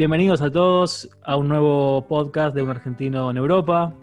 Bienvenidos a todos a un nuevo podcast de un argentino en Europa.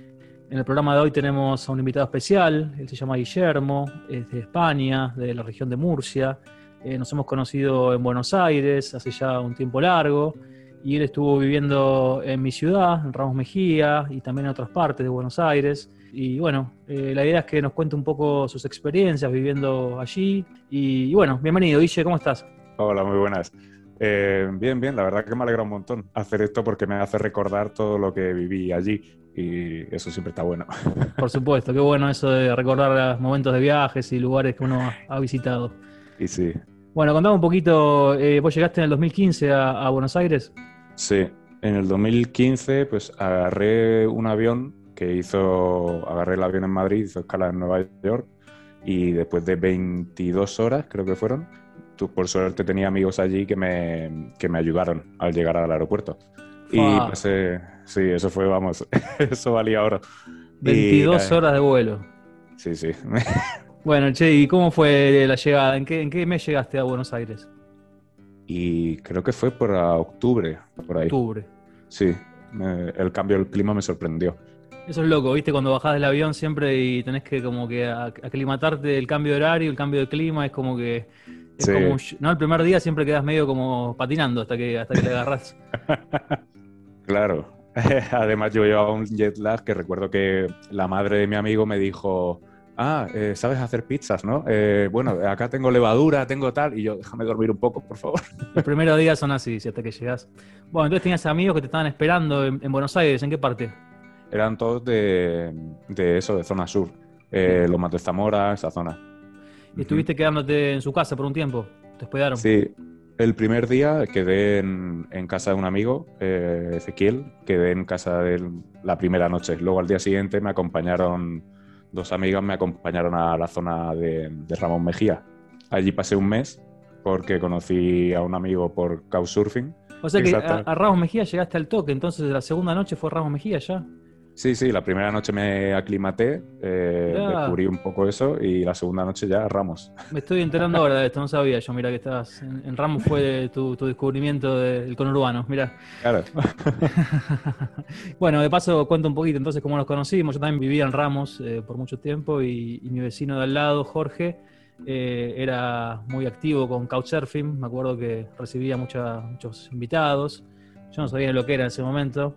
En el programa de hoy tenemos a un invitado especial, él se llama Guillermo, es de España, de la región de Murcia. Eh, nos hemos conocido en Buenos Aires hace ya un tiempo largo y él estuvo viviendo en mi ciudad, en Ramos Mejía y también en otras partes de Buenos Aires. Y bueno, eh, la idea es que nos cuente un poco sus experiencias viviendo allí. Y, bueno, bienvenido, Guille, ¿cómo estás? Hola, muy buenas. Eh, bien, bien, la verdad que me alegra un montón hacer esto porque me hace recordar todo lo que viví allí y eso siempre está bueno. Por supuesto, qué bueno eso de recordar momentos de viajes y lugares que uno ha visitado. Y sí. Bueno, contame un poquito, eh, vos llegaste en el 2015 a, a, Buenos Aires. Sí, en el 2015 pues agarré un avión que hizo, agarré el avión en Madrid, hizo escala en Nueva York y después de 22 horas creo que fueron, por suerte tenía amigos allí que me, que me ayudaron al llegar al aeropuerto. Y eh, sí, eso fue, vamos, eso valía oro. 22 y, horas de vuelo. Sí, sí. bueno, Che, ¿y cómo fue la llegada? ¿En qué, ¿En qué mes llegaste a Buenos Aires? Y creo que fue por octubre, por ahí. Octubre. Sí, me, el cambio del clima me sorprendió. Eso es loco, ¿viste? Cuando bajás del avión siempre y tenés que como que aclimatarte del cambio de horario, el cambio de clima, es como que es sí. como, no, el primer día siempre quedas medio como patinando hasta que, hasta que le agarras. claro. Además, yo llevaba un jet lag que recuerdo que la madre de mi amigo me dijo: Ah, eh, sabes hacer pizzas, ¿no? Eh, bueno, acá tengo levadura, tengo tal. Y yo, déjame dormir un poco, por favor. Los primeros días son así, hasta que llegas. Bueno, entonces tenías amigos que te estaban esperando en, en Buenos Aires. ¿En qué parte? Eran todos de, de eso, de zona sur. Eh, los Matos Zamora, esa zona. ¿Y estuviste quedándote en su casa por un tiempo? ¿Te hospedaron? Sí, el primer día quedé en, en casa de un amigo, eh, Ezequiel, quedé en casa de él la primera noche. Luego al día siguiente me acompañaron, dos amigas me acompañaron a la zona de, de Ramón Mejía. Allí pasé un mes porque conocí a un amigo por Couchsurfing. O sea que a, a, Ramos Mejía llegaste al toque, entonces la segunda noche fue Ramos Mejía ya. Sí, sí, la primera noche me aclimaté, eh, descubrí un poco eso y la segunda noche ya Ramos. Me estoy enterando ahora de esto, no sabía yo, mira que estabas en, en Ramos fue tu, tu descubrimiento del conurbano, mira. Claro. bueno, de paso cuento un poquito entonces cómo nos conocimos, yo también vivía en Ramos eh, por mucho tiempo y, y, mi vecino de al lado, Jorge, eh, era muy activo con Couchsurfing, me acuerdo que recibía mucha, muchos invitados, yo no sabía lo que era en ese momento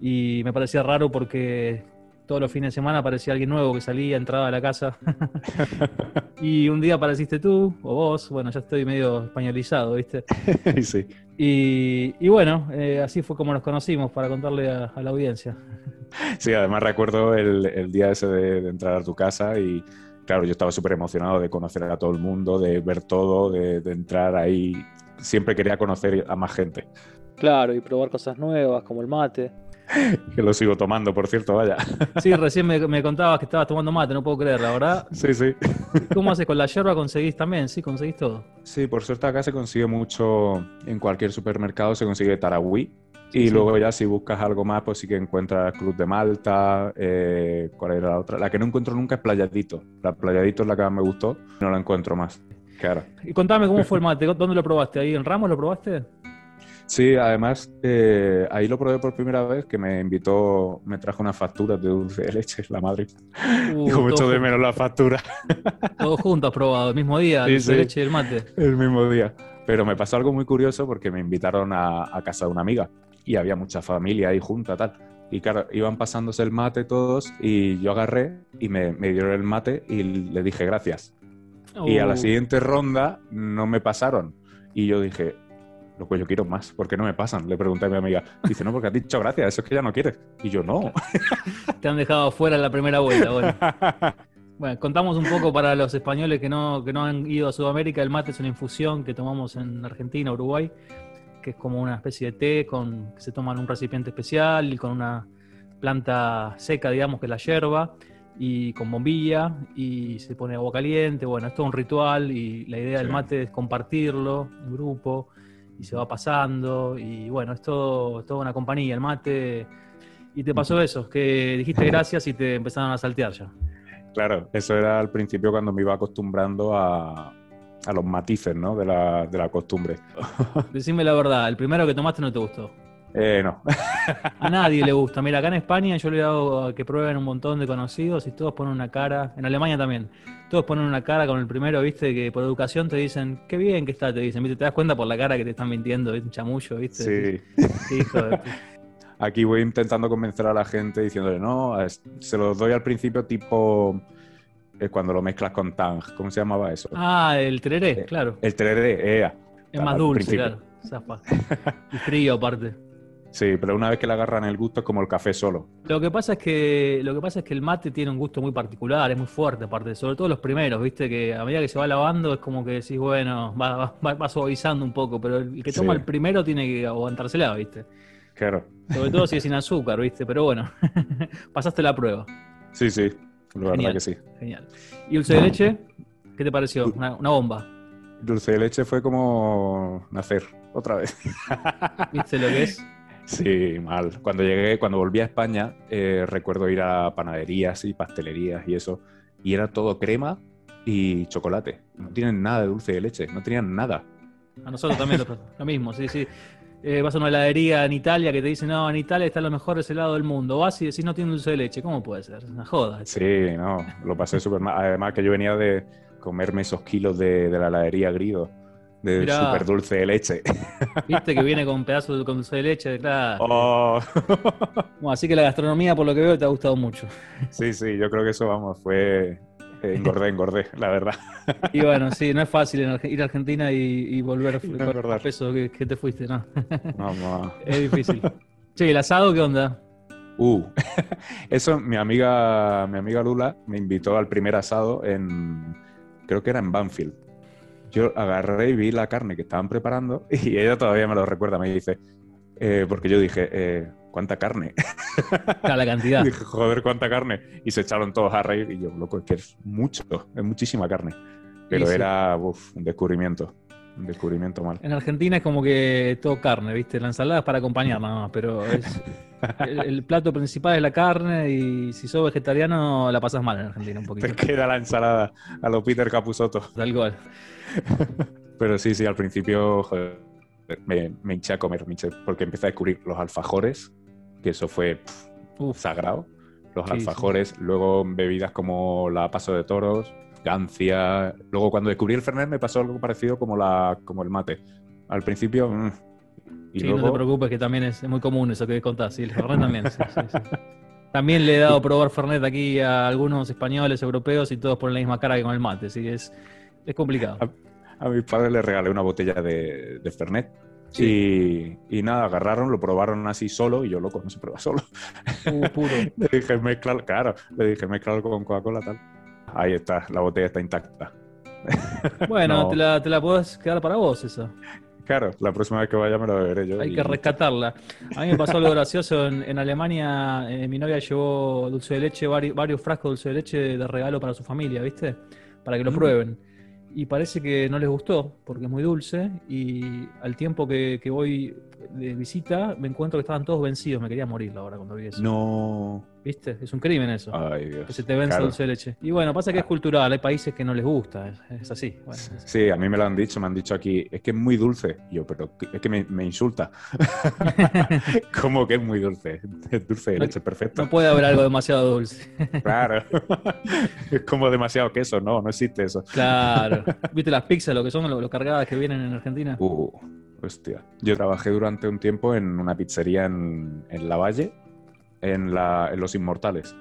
y me parecía raro porque todos los fines de semana aparecía alguien nuevo que salía, entraba a la casa. y un día apareciste tú o vos, bueno, ya estoy medio españolizado, ¿viste? sí. Y, y bueno, eh, así fue como nos conocimos para contarle a, a la audiencia. sí, además recuerdo el, el día ese de, de, entrar a tu casa y claro, yo estaba súper emocionado de conocer a todo el mundo, de ver todo, de, de entrar ahí. Siempre quería conocer a más gente. Claro, y probar cosas nuevas como el mate. que lo sigo tomando, por cierto, vaya. Sí, recién me, me, contabas que estabas tomando mate, no puedo creer, la verdad. Sí, sí. ¿Cómo haces con la yerba? ¿Conseguís también? Sí, conseguís todo. Sí, por suerte acá se consigue mucho, en cualquier supermercado se consigue Tarahui. Y Sí. luego ya si buscas algo más, pues sí que encuentras Cruz de Malta, eh, ¿cuál era la otra? La que no encuentro nunca es Playadito. La Playadito es la que más me gustó, no la encuentro más. Claro. Y contame cómo fue el mate, ¿dónde lo probaste? ¿Ahí en Ramos lo probaste? Sí, además eh, ahí lo probé por primera vez, que me invitó, me trajo unas facturas de dulce de leche, la madre. Uh, mucho todo de menos la factura. Todos juntos probado, el mismo día, Sí, dulce de sí. leche y el mate. el mismo día. Pero me pasó algo muy curioso porque me invitaron a, a casa de una amiga y había mucha familia ahí junta, tal. Y claro, iban pasándose el mate todos y yo agarré y me, me dieron el mate y le dije gracias. Y a la Uh, siguiente ronda no me pasaron. Y yo dije, loco, yo quiero más, ¿por qué no me pasan? Le pregunté a mi amiga. Dice, no, porque has dicho gracias, eso es que ya no quieres. Y yo, no. Te han dejado fuera en la primera vuelta. Bueno. Bueno, contamos un poco para los españoles que no, que no han ido a Sudamérica. El mate es una infusión que tomamos en Argentina, Uruguay, que es como una especie de té con, que se toma en un recipiente especial y con una planta seca, digamos, que es la yerba, y con bombilla, y se pone agua caliente. Bueno, es todo un ritual y la idea del Sí. mate es compartirlo en grupo y se va pasando. Y bueno, es todo, toda una compañía, el mate. Y te pasó eso, que dijiste gracias y te empezaron a saltear ya. Claro, eso era al principio cuando me iba acostumbrando a, a los matices ¿no? de, la, de la costumbre. Decime la verdad, el primero que tomaste no te gustó. Eh, no. A nadie le gusta. Mira, acá en España yo le he dado a que prueben un montón de conocidos y todos ponen una cara. En Alemania también. Todos ponen una cara con el primero, viste, que por educación te dicen, qué bien que está, te dicen, ¿viste? Te das cuenta por la cara que te están mintiendo, es un chamullo, viste. Sí. Sí, hijo de- Aquí voy intentando convencer a la gente diciéndole, no, se los doy al principio tipo eh, cuando lo mezclas con tang. ¿Cómo se llamaba eso? Ah, el tereré, Eh, claro. El tereré, ea. Es más dulce, claro. Zafa. Y frío aparte. Sí, pero una vez que le agarran el gusto es como el café solo. Lo que pasa es que lo que pasa es que el mate tiene un gusto muy particular, es muy fuerte aparte, sobre todo los primeros, viste que a medida que se va lavando es como que decís, bueno, va, va, va suavizando un poco, pero el que toma Sí. el primero tiene que aguantársela, viste. Claro. Sobre todo si es sin azúcar, viste, pero bueno, pasaste la prueba. Sí, sí, la verdad que sí. Genial. ¿Y dulce de leche? ¿Qué te pareció? Una, una bomba. Dulce de leche fue como nacer otra vez. ¿Viste lo que es? Sí, mal. Cuando llegué, cuando volví a España, eh, recuerdo ir a panaderías y pastelerías y eso, y era todo crema y chocolate. No tienen nada de dulce de leche, no tenían nada. A nosotros también lo, lo mismo, sí, sí. Eh, vas a una heladería en Italia que te dice, no, en Italia están los mejores helados del mundo. Vas y decís, no tiene dulce de leche. ¿Cómo puede ser? Es una joda. Sí, no, lo pasé súper mal. Además que yo venía de comerme esos kilos de, de la heladería Grido, de Mirá. súper dulce de leche. Viste que viene con pedazos de dulce de leche, claro. Oh. Bueno, así que la gastronomía, por lo que veo, te ha gustado mucho. Sí, sí, yo creo que eso, vamos, fue... eh, engordé, engordé, la verdad. Y bueno, sí, no es fácil ir a Argentina y, y volver no con el peso que, que te fuiste, ¿no? Vamos. es difícil. Che, ¿el asado qué onda? Uh, eso mi amiga, mi amiga Lula me invitó al primer asado en, creo que era en Banfield. Yo agarré y vi la carne que estaban preparando y ella todavía me lo recuerda, me dice, eh, porque yo dije, eh, ¿cuánta carne? La cantidad. dije, joder, ¿cuánta carne? Y se echaron todos a reír y yo, loco, es que es mucho, es muchísima carne. Pero sí. era uf, un descubrimiento, un descubrimiento mal. En Argentina es como que todo carne, ¿viste? La ensalada es para acompañar nada más, pero es, el, el plato principal es la carne y si sos vegetariano la pasas mal en Argentina un poquito. Te queda la ensalada a lo Peter Capusotto. Tal cual. Pero sí, sí, al principio joder, me, me hinché a comer, me hinché, porque empecé a descubrir los alfajores, que eso fue pff, sagrado. Los Sí, alfajores, luego bebidas como la Paso de Toros, Gancia. Luego cuando descubrí el Fernet me pasó algo parecido como, la, como el mate. Al principio... mm, y sí, no te preocupes que también es, muy común eso que contás. Sí, el Fernet también. sí, sí, sí. También le he dado a probar Fernet aquí a algunos españoles, europeos y todos ponen la misma cara que con el mate. Sí, es, es complicado. A mis padres les regalé una botella de, de Fernet. Y, y nada, agarraron, lo probaron así solo y yo, loco, no se prueba solo. Uh, puro. Le dije, mezclar, claro, le dije, mezclarlo con Coca-Cola, tal. Ahí está, la botella está intacta. Bueno, No. te, la, te la podés quedar para vos esa. Claro, la próxima vez que vaya me la beberé yo. Hay y- que rescatarla. A mí me pasó algo gracioso. En, en Alemania, eh, mi novia llevó dulce de leche, vari- varios frascos de dulce de leche de regalo para su familia, ¿viste? Para que lo prueben. Y parece que no les gustó, porque es muy dulce. Y al tiempo que, que voy de visita, me encuentro que estaban todos vencidos. Me quería morir la hora cuando vi eso. No. ¿Viste? Es un crimen eso. Ay, Dios. que se te vence Claro. dulce de leche. Y bueno, pasa que es cultural. Hay países que no les gusta. Es, es así. Bueno, es- Sí, a mí me lo han dicho, me han dicho aquí, es que es muy dulce. Y yo, pero es que me, me insulta. ¿Cómo que es muy dulce? Es dulce de No- leche, perfecto. no puede haber algo demasiado dulce. Claro. es como demasiado queso, no, no existe eso. Claro. ¿Viste las pizzas, lo que son, lo, lo cargadas que vienen en Argentina? Uh, hostia. Yo trabajé durante un tiempo en una pizzería en, en La Valle, en, la, en Los Inmortales.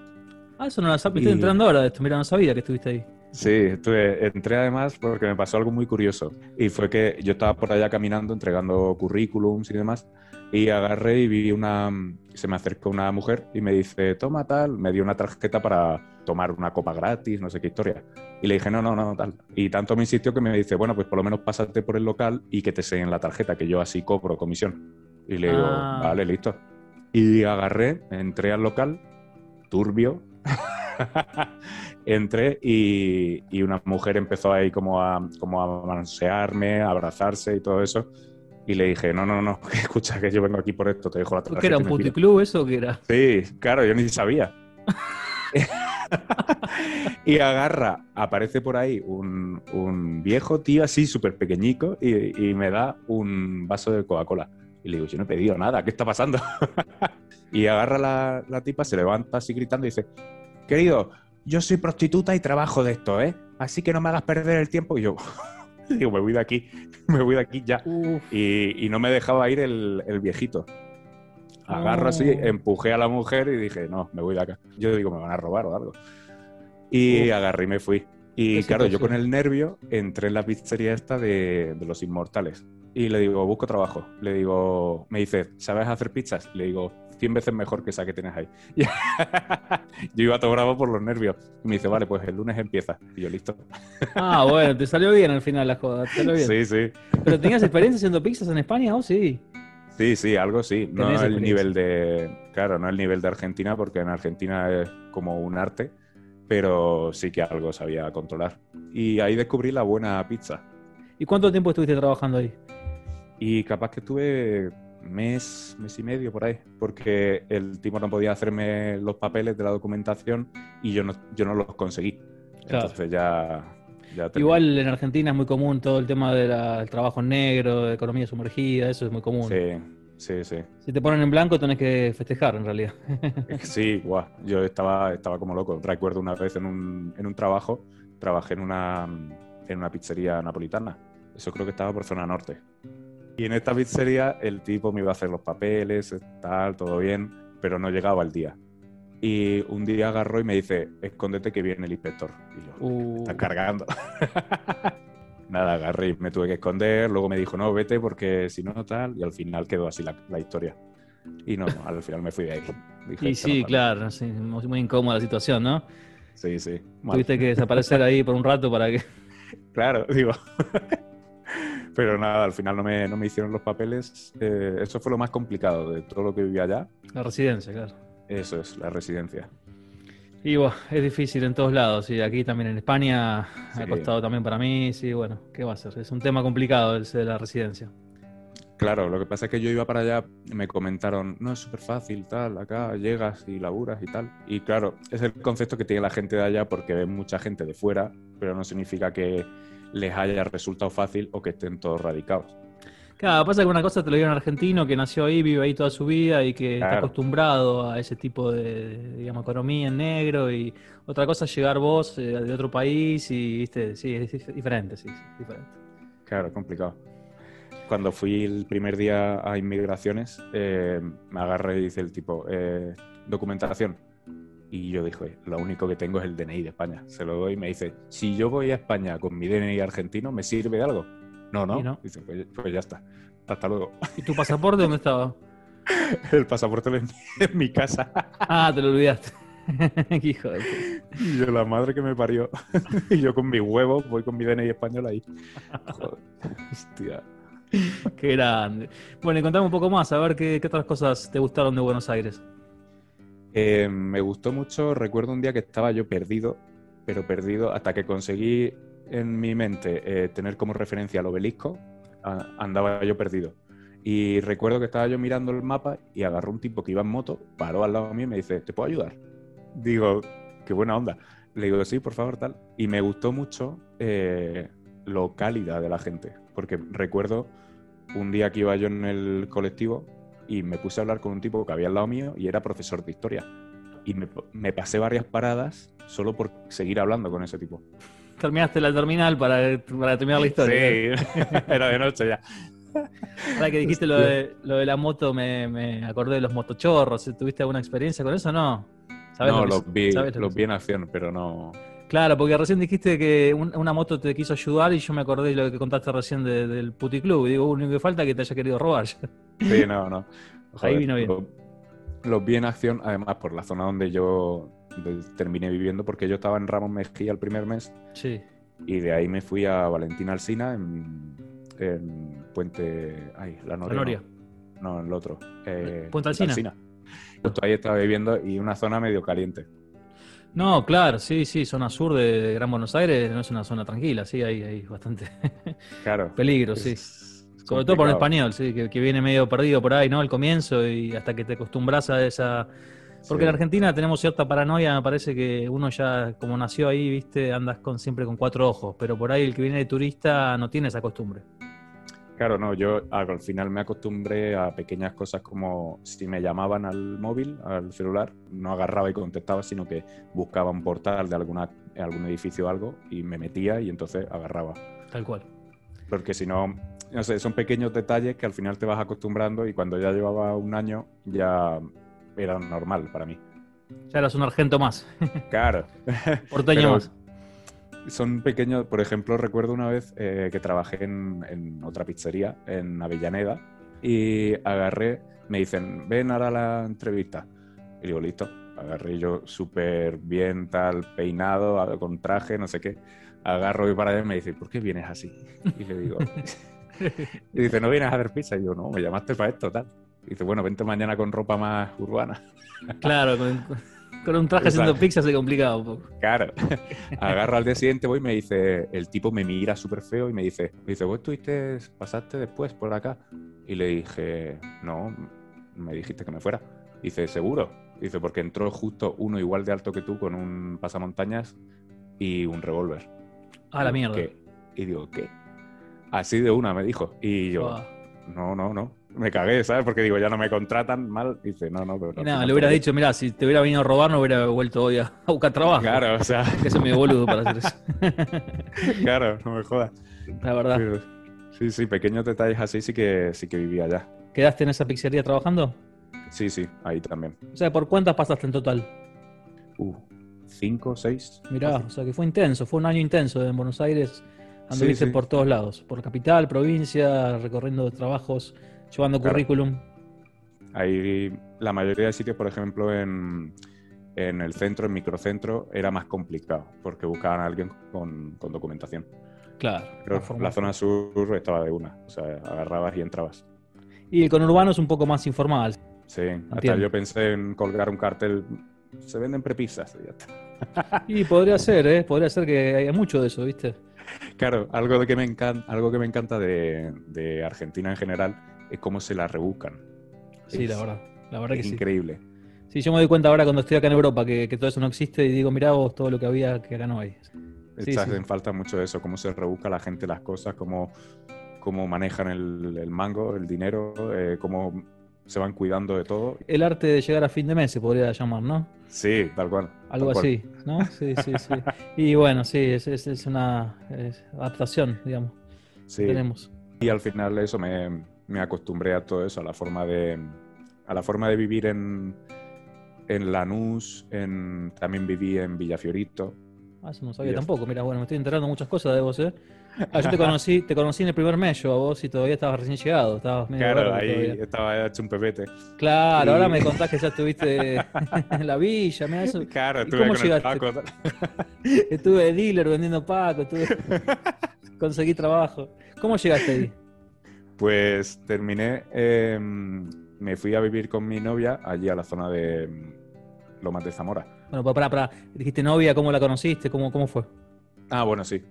Ah, eso no lo sabía. Estoy Y- entrando ahora de esto. Mira, no sabía que estuviste ahí. Sí, estuve, entré además porque me pasó algo muy curioso. Y fue que yo estaba por allá caminando, entregando currículums y demás, y agarré y vi una. Se me acercó una mujer y me dice, toma tal, me dio una tarjeta para tomar una copa gratis, no sé qué historia. Y le dije, no, no, no, tal. Y tanto me insistió que me dice, bueno, pues por lo menos pásate por el local y que te seen la tarjeta, que yo así cobro comisión. Y le digo, Ah. vale, listo. Y agarré, entré al local, turbio. entré y, y una mujer empezó ahí como a, como a mansearme, a abrazarse y todo eso. Y le dije, no, no, no, escucha que yo vengo aquí por esto, te dejo la tarjeta. ¿Qué era un me piro". puticlub eso o qué era? Sí, claro, yo ni sabía. y agarra, aparece por ahí un, un viejo tío así súper pequeñico y, y me da un vaso de Coca-Cola. Y le digo, yo no he pedido nada, ¿qué está pasando? y agarra la, la tipa, se levanta así gritando y dice, querido, yo soy prostituta y trabajo de esto, ¿eh? Así que no me hagas perder el tiempo. Y yo, digo, me voy de aquí, me voy de aquí ya. Y, y, no me dejaba ir el, el viejito. Agarro así, empujé a la mujer y dije, no, me voy de acá. Yo digo, me van a robar o algo. Y Uf. agarré y me fui. Y claro, yo con el nervio entré en la pizzería esta de, de los inmortales. Y le digo, busco trabajo. Le digo, me dice, ¿sabes hacer pizzas? Le digo, 100 veces mejor que esa que tienes ahí. yo iba todo bravo por los nervios. Y me dice, vale, pues el lunes empieza. Y yo, listo. Ah, bueno, te salió bien al final la joda. Te salió bien. Sí, sí. ¿Pero tenías experiencia haciendo pizzas en España o sí? Sí, sí, algo sí. No el nivel de. Claro, no el nivel de Argentina, porque en Argentina es como un arte, pero sí que algo sabía controlar. Y ahí descubrí la buena pizza. ¿Y cuánto tiempo estuviste trabajando ahí? Y capaz que estuve mes, mes y medio por ahí, porque el tipo no podía hacerme los papeles de la documentación y yo no, yo no los conseguí. Claro. Entonces ya. ya. Igual en Argentina es muy común todo el tema del trabajo en negro, de economía sumergida, eso es muy común. Sí, sí, sí. Si te ponen en blanco tenés que festejar en realidad. Sí, guau, yo estaba, estaba como loco. Recuerdo una vez en un, en un trabajo, trabajé en una, en una pizzería napolitana. Eso creo que estaba por zona norte. Y en esta pizzería el tipo me iba a hacer los papeles, tal, todo bien, pero no llegaba el día. Y un día agarró y me dice, escóndete que viene el inspector. Y yo, Uh, está cargando. Nada, agarré y me tuve que esconder. Luego me dijo, no, vete porque si no, tal. Y al final quedó así la, la historia. Y no, al final me fui de ahí. Dije, y "Esto sí, no vale". claro, sí, muy muy incómoda la situación, ¿no? Sí, sí. mal. Tuviste que desaparecer ahí por un rato para que... Claro, digo. Pero nada, al final no me, no me hicieron los papeles. Eh, eso fue lo más complicado de todo lo que vivía allá. La residencia, claro. Eso es, la residencia. Y bueno, es difícil en todos lados, y aquí también en España Sí. ha costado también para mí, sí, bueno, ¿qué va a ser? Es un tema complicado ese de la residencia. Claro, lo que pasa es que yo iba para allá, me comentaron, no, es súper fácil, tal, acá llegas y laburas y tal. Y claro, es el concepto que tiene la gente de allá porque ven mucha gente de fuera, pero no significa que les haya resultado fácil o que estén todos radicados. Claro, pasa que una cosa te lo digo un argentino que nació ahí, vive ahí toda su vida y que está Claro. acostumbrado a ese tipo de, digamos, economía en negro y otra cosa es llegar vos eh, de otro país y, viste, sí, es dif- diferente, sí, sí, diferente. Claro, es complicado. Cuando fui el primer día a inmigraciones, eh, me agarré y dice el tipo, eh, documentación. Y yo dije, lo único que tengo es el DNI de España. Se lo doy y me dice, si yo voy a España con mi DNI argentino, ¿me sirve de algo? No, no. Y no. Dice, pues, pues ya está. Hasta luego. ¿Y tu pasaporte dónde estaba? El pasaporte en en mi casa. Ah, te lo olvidaste. Hijo de. Y yo, la madre que me parió. y yo con mi huevo voy con mi DNI español ahí. Joder. Hostia. Qué grande. Bueno, y contame un poco más, a ver qué, qué otras cosas te gustaron de Buenos Aires. Eh, me gustó mucho, recuerdo un día que estaba yo perdido, pero perdido hasta que conseguí en mi mente eh, tener como referencia al obelisco, a- andaba yo perdido. Y recuerdo que estaba yo mirando el mapa y agarró un tipo que iba en moto, paró al lado mío y me dice, ¿te puedo ayudar? Digo, qué buena onda. Le digo, sí, por favor, tal. Y me gustó mucho eh, lo cálida de la gente, porque recuerdo un día que iba yo en el colectivo y me puse a hablar con un tipo que había al lado mío y era profesor de historia. Y me, me pasé varias paradas solo por seguir hablando con ese tipo. Terminaste la terminal para, para terminar la historia. Sí, era de noche ya. Ahora que dijiste lo de, lo de la moto, me, me acordé de los motochorros. ¿Tuviste alguna experiencia con eso o no? ¿Sabés No, los vi, lo los vi en acción, pero no. Claro, porque recién dijiste que un- una moto te quiso ayudar y yo me acordé de lo que contaste recién de- del puticlub. Y digo, "Uh, lo único que falta es que te haya querido robar. Sí, no, no. Ahí vino bien. Los, vi en acción, además, por la zona donde yo terminé viviendo, porque yo estaba en Ramos Mejía el primer mes Sí. y de ahí me fui a Valentina Alsina en, en Puente. Ay, la Noria. La Noria. No, no, en el otro. Eh, Puente Alsina. Justo ahí estaba viviendo y una zona medio caliente. No, claro, sí, sí, zona sur de, de Gran Buenos Aires no es una zona tranquila, sí, hay, hay bastante Claro. peligro, Es- sí. Sobre todo por complicado. español, sí, que, que viene medio perdido por ahí, ¿no? Al comienzo y hasta que te acostumbras a esa... Porque Sí. en Argentina tenemos cierta paranoia, me parece que uno ya, como nació ahí, viste, andas con, siempre con cuatro ojos, pero por ahí el que viene de turista no tiene esa costumbre. Claro, no, yo al final me acostumbré a pequeñas cosas como si me llamaban al móvil, al celular, no agarraba y contestaba, sino que buscaba un portal de alguna, algún edificio o algo y me metía y entonces agarraba. Tal cual. Porque si no, no sé, son pequeños detalles que al final te vas acostumbrando y cuando ya llevaba un año ya era normal para mí. Ya eras un argento más. Claro. Porteño más. Son pequeños, por ejemplo, recuerdo una vez eh, que trabajé en, en otra pizzería, en Avellaneda, y agarré, me dicen, ven ahora la entrevista. Y digo, listo. Agarré yo súper bien, tal, peinado, con traje, no sé qué. Agarro y para allá y me dice, ¿por qué vienes así? Y le digo, y dice, ¿no vienes a hacer pizza? Y yo, no, me llamaste para esto, tal. Y dice, bueno, vente mañana con ropa más urbana. Claro, con, con un traje haciendo pizza se complica un poco. Claro. Agarro al día siguiente, voy y me dice, el tipo me mira súper feo y me dice, me dice, ¿vos estuviste, pasaste después por acá? Y le dije, no, me dijiste que me fuera. Dice, ¿seguro? Dice, porque entró justo uno igual de alto que tú con un pasamontañas y un revólver. Ah, la mierda. ¿qué? Y digo, ¿qué? Así de una, me dijo. Y yo, no, no, no. Me cagué, ¿sabes? Porque digo, ya no me contratan mal. Dice, no, no, pero... Final le hubiera dicho, mira, si te hubiera venido a robar, no hubiera vuelto hoy a, buscar trabajo. Claro, o sea, Que soy medio boludo para hacer eso. claro, no me jodas. La verdad. Pero, sí, sí, pequeños detalles así sí que sí que vivía allá. ¿Quedaste en esa pizzería trabajando? Sí, sí, ahí también. O sea, ¿por cuántas pasaste en total? Uh, cinco, seis. Mirá, o sea que fue intenso, fue un año intenso en Buenos Aires. Anduviste Sí, sí. por todos lados, por capital, provincia, recorriendo trabajos, llevando Claro. currículum. Ahí la mayoría de sitios, por ejemplo, en, en el centro, en microcentro, era más complicado porque buscaban a alguien con, con documentación. Claro. Pero la zona sur estaba de una, o sea, agarrabas y entrabas. Y el conurbano es un poco más informal. Sí, hasta yo pensé en colgar un cartel, se venden prepizzas y podría ser, ¿eh? Podría ser que haya mucho de eso, ¿viste? Claro, algo de que me encanta, algo que me encanta de, de Argentina en general es cómo se la rebuscan. Sí, Es- la verdad. La verdad que es sí. increíble. Sí, yo me doy cuenta ahora cuando estoy acá en Europa que, que todo eso no existe y digo, mirá vos todo lo que había que acá no hay. Sí, Echas sí. en falta mucho eso, cómo se rebusca la gente las cosas, cómo, cómo manejan el, el mango, el dinero, eh, cómo se van cuidando de todo. El arte de llegar a fin de mes se podría llamar, ¿no? Sí, tal cual. Algo tal cual. así, ¿no? Sí, sí, sí. Y bueno, sí, es, es- es una es adaptación, digamos, Sí. que tenemos. Y al final eso me, me acostumbré a todo eso, a la forma de, a la forma de vivir en, en Lanús, en, también viví en Villafiorito. Ah, eso no sabía tampoco. Mira, bueno, me estoy enterando muchas cosas de vos, ¿eh? Ah, yo te conocí, te conocí en el primer mes yo a vos y todavía estabas recién llegado, estabas medio Claro, ahí todavía. estaba hecho un pepete. Claro, Y- ahora me contás que ya estuviste en la villa, eso. Claro, ¿Y estuve cómo con llegaste? el Paco. Estuve de dealer vendiendo Paco, estuve... conseguí trabajo. ¿Cómo llegaste ahí? Pues terminé, eh, me fui a vivir con mi novia allí a la zona de mm, Lomas de Zamora. Bueno, para, para, para. Dijiste novia, ¿cómo la conociste? ¿Cómo, cómo fue? Ah, bueno, sí.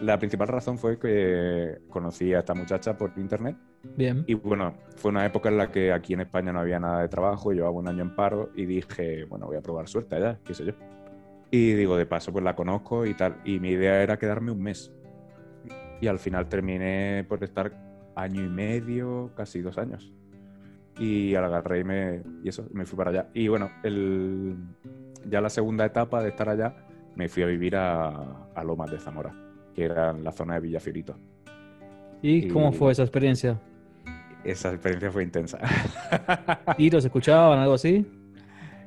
La principal razón fue que conocí a esta muchacha por internet Bien. y bueno, fue una época en la que aquí en España no había nada de trabajo, llevaba un año en paro y dije, bueno, voy a probar suerte allá, qué sé yo. Y digo, de paso, pues la conozco y tal. Y mi idea era quedarme un mes. Y al final terminé por estar año y medio, casi dos años. Y al agarré y, me, y eso, me fui para allá. Y bueno, el, ya la segunda etapa de estar allá, me fui a vivir a, a Lomas de Zamora, que era en la zona de Villafiorito. ¿Y cómo Y- fue esa experiencia? Esa experiencia fue intensa. ¿Tiros escuchaban, algo así?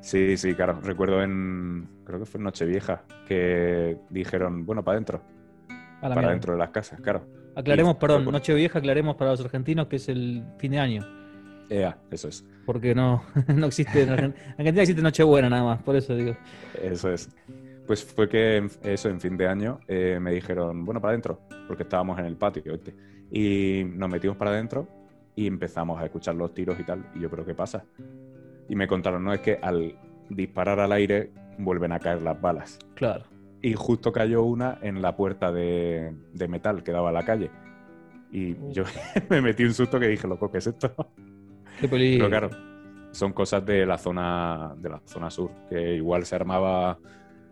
Sí, sí, claro. Recuerdo en, creo que fue en Nochevieja, que dijeron, bueno, para adentro, para mierda. dentro de las casas, claro. Aclaremos, perdón, fue por- Nochevieja, aclaremos para los argentinos que es el fin de año. Eso es, Porque no, no existe, en Argen- en Argentina existe Nochebuena nada más, por eso digo. eso es. Pues fue que en- eso, en fin de año, eh, me dijeron, bueno, para adentro, porque estábamos en el patio, ¿viste? Y nos metimos para adentro y empezamos a escuchar los tiros y tal. Y yo, ¿pero qué pasa? Y me contaron, no, es que al disparar al aire vuelven a caer las balas. Claro. Y justo cayó una en la puerta de, de metal que daba a la calle. Y Uh. yo me metí un susto que dije, loco, ¿qué es esto? Qué peligro. Pero claro, son cosas de la zona, de la zona sur, que igual se armaba,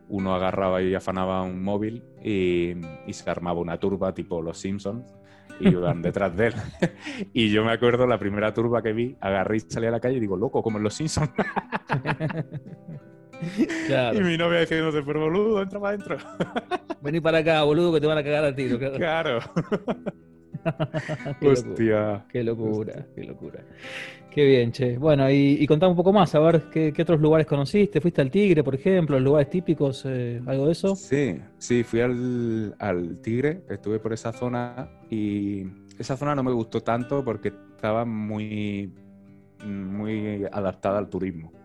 uno agarraba y afanaba un móvil y, y se armaba una turba tipo los Simpsons iban detrás de él. y yo me acuerdo la primera turba que vi, agarré y salí a la calle y digo, loco, como en los Simpsons. Y mi novia diciéndose, pero boludo, entra para adentro. Vení para acá, boludo, que te van a cagar a tiro. Claro. qué Hostia. Locura, qué locura, qué locura. Qué bien, che. Bueno, y, y contame un poco más, a ver qué, qué, otros lugares conociste. ¿Fuiste al Tigre, por ejemplo? ¿Los lugares típicos? Eh, ¿Algo de eso? Sí, sí, fui al, al Tigre, estuve por esa zona y esa zona no me gustó tanto porque estaba muy, muy adaptada al turismo.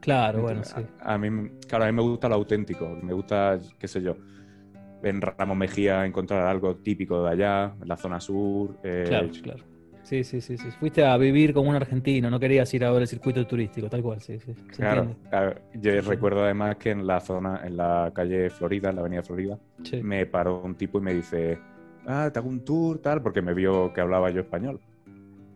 Claro, bueno, sí. A, a, mí, claro, a mí me gusta lo auténtico, me gusta, qué sé yo, en Ramos Mejía encontrar algo típico de allá, en la zona sur. Eh, claro, claro. Sí, sí, sí, sí. Fuiste a vivir como un argentino, no querías ir a ver el circuito turístico, tal cual, sí, sí. Claro, claro, yo sí. recuerdo además que en la zona, en la calle Florida, en la avenida Florida, sí. me paró un tipo y me dice, ah, te hago un tour, tal, porque me vio que hablaba yo español.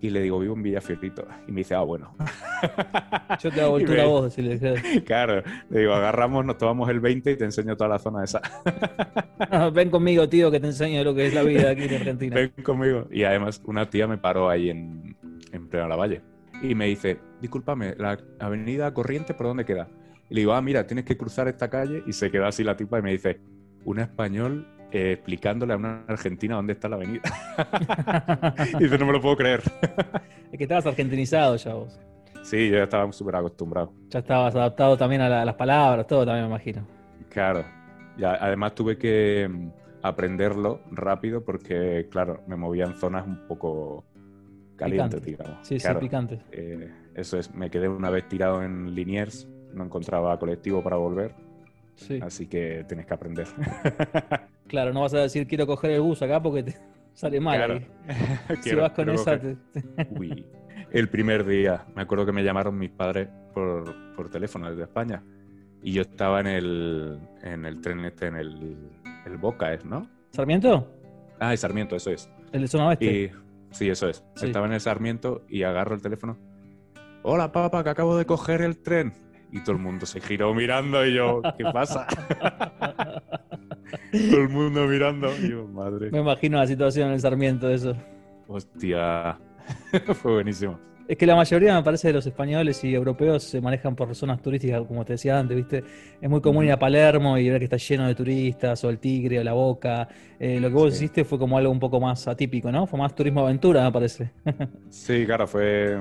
Y le digo, vivo en Villafiorito. Y me dice, ah, bueno. Yo te hago el tour a vos, si le Claro, le digo, agarramos, nos tomamos el 20 y te enseño toda la zona esa. Ven conmigo, tío, que te enseño lo que es la vida aquí en Argentina. Ven conmigo. Y además, una tía me paró ahí en, en pleno la valle. Y me dice, discúlpame, la avenida Corriente, ¿por dónde queda? Y le digo, ah, mira, tienes que cruzar esta calle. Y se queda así la tipa y me dice, un español eh, explicándole a una argentina dónde está la avenida. y dice, no me lo puedo creer. es que estabas argentinizado ya vos. Sí, yo ya estaba súper acostumbrado. Ya estabas adaptado también a, la, a, las palabras, todo también me imagino. Claro. Ya, además tuve que mm, aprenderlo rápido porque, claro, me movía en zonas un poco calientes, Picante. digamos. Sí, claro, sí, picante. Eh, eso es, me quedé una vez tirado en Liniers, no encontraba colectivo para volver. Sí. Así que tienes que aprender. claro, no vas a decir quiero coger el bus acá porque te sale mal. Claro. si vas con esa. Te... Uy. El primer día, me acuerdo que me llamaron mis padres por, por teléfono desde España. Y yo estaba en el, en el tren este, en el, el Boca, ¿no? ¿Sarmiento? Ah, el Sarmiento, eso es. ¿El de zona oeste? Y, sí, eso es. Sí. Estaba en el Sarmiento y agarro el teléfono. Hola, papá, que acabo de coger el tren. Y todo el mundo se giró mirando y yo, ¿qué pasa? todo el mundo mirando. Yo, madre. Me imagino la situación en el Sarmiento eso. Hostia, fue buenísimo. Es que la mayoría, me parece, de los españoles y europeos se manejan por zonas turísticas, como te decía antes, ¿viste? Es muy común ir a Palermo y ver que está lleno de turistas, o el Tigre, o la Boca. Eh, lo que vos sí. hiciste fue como algo un poco más atípico, ¿no? Fue más turismo aventura, me parece. sí, claro, fue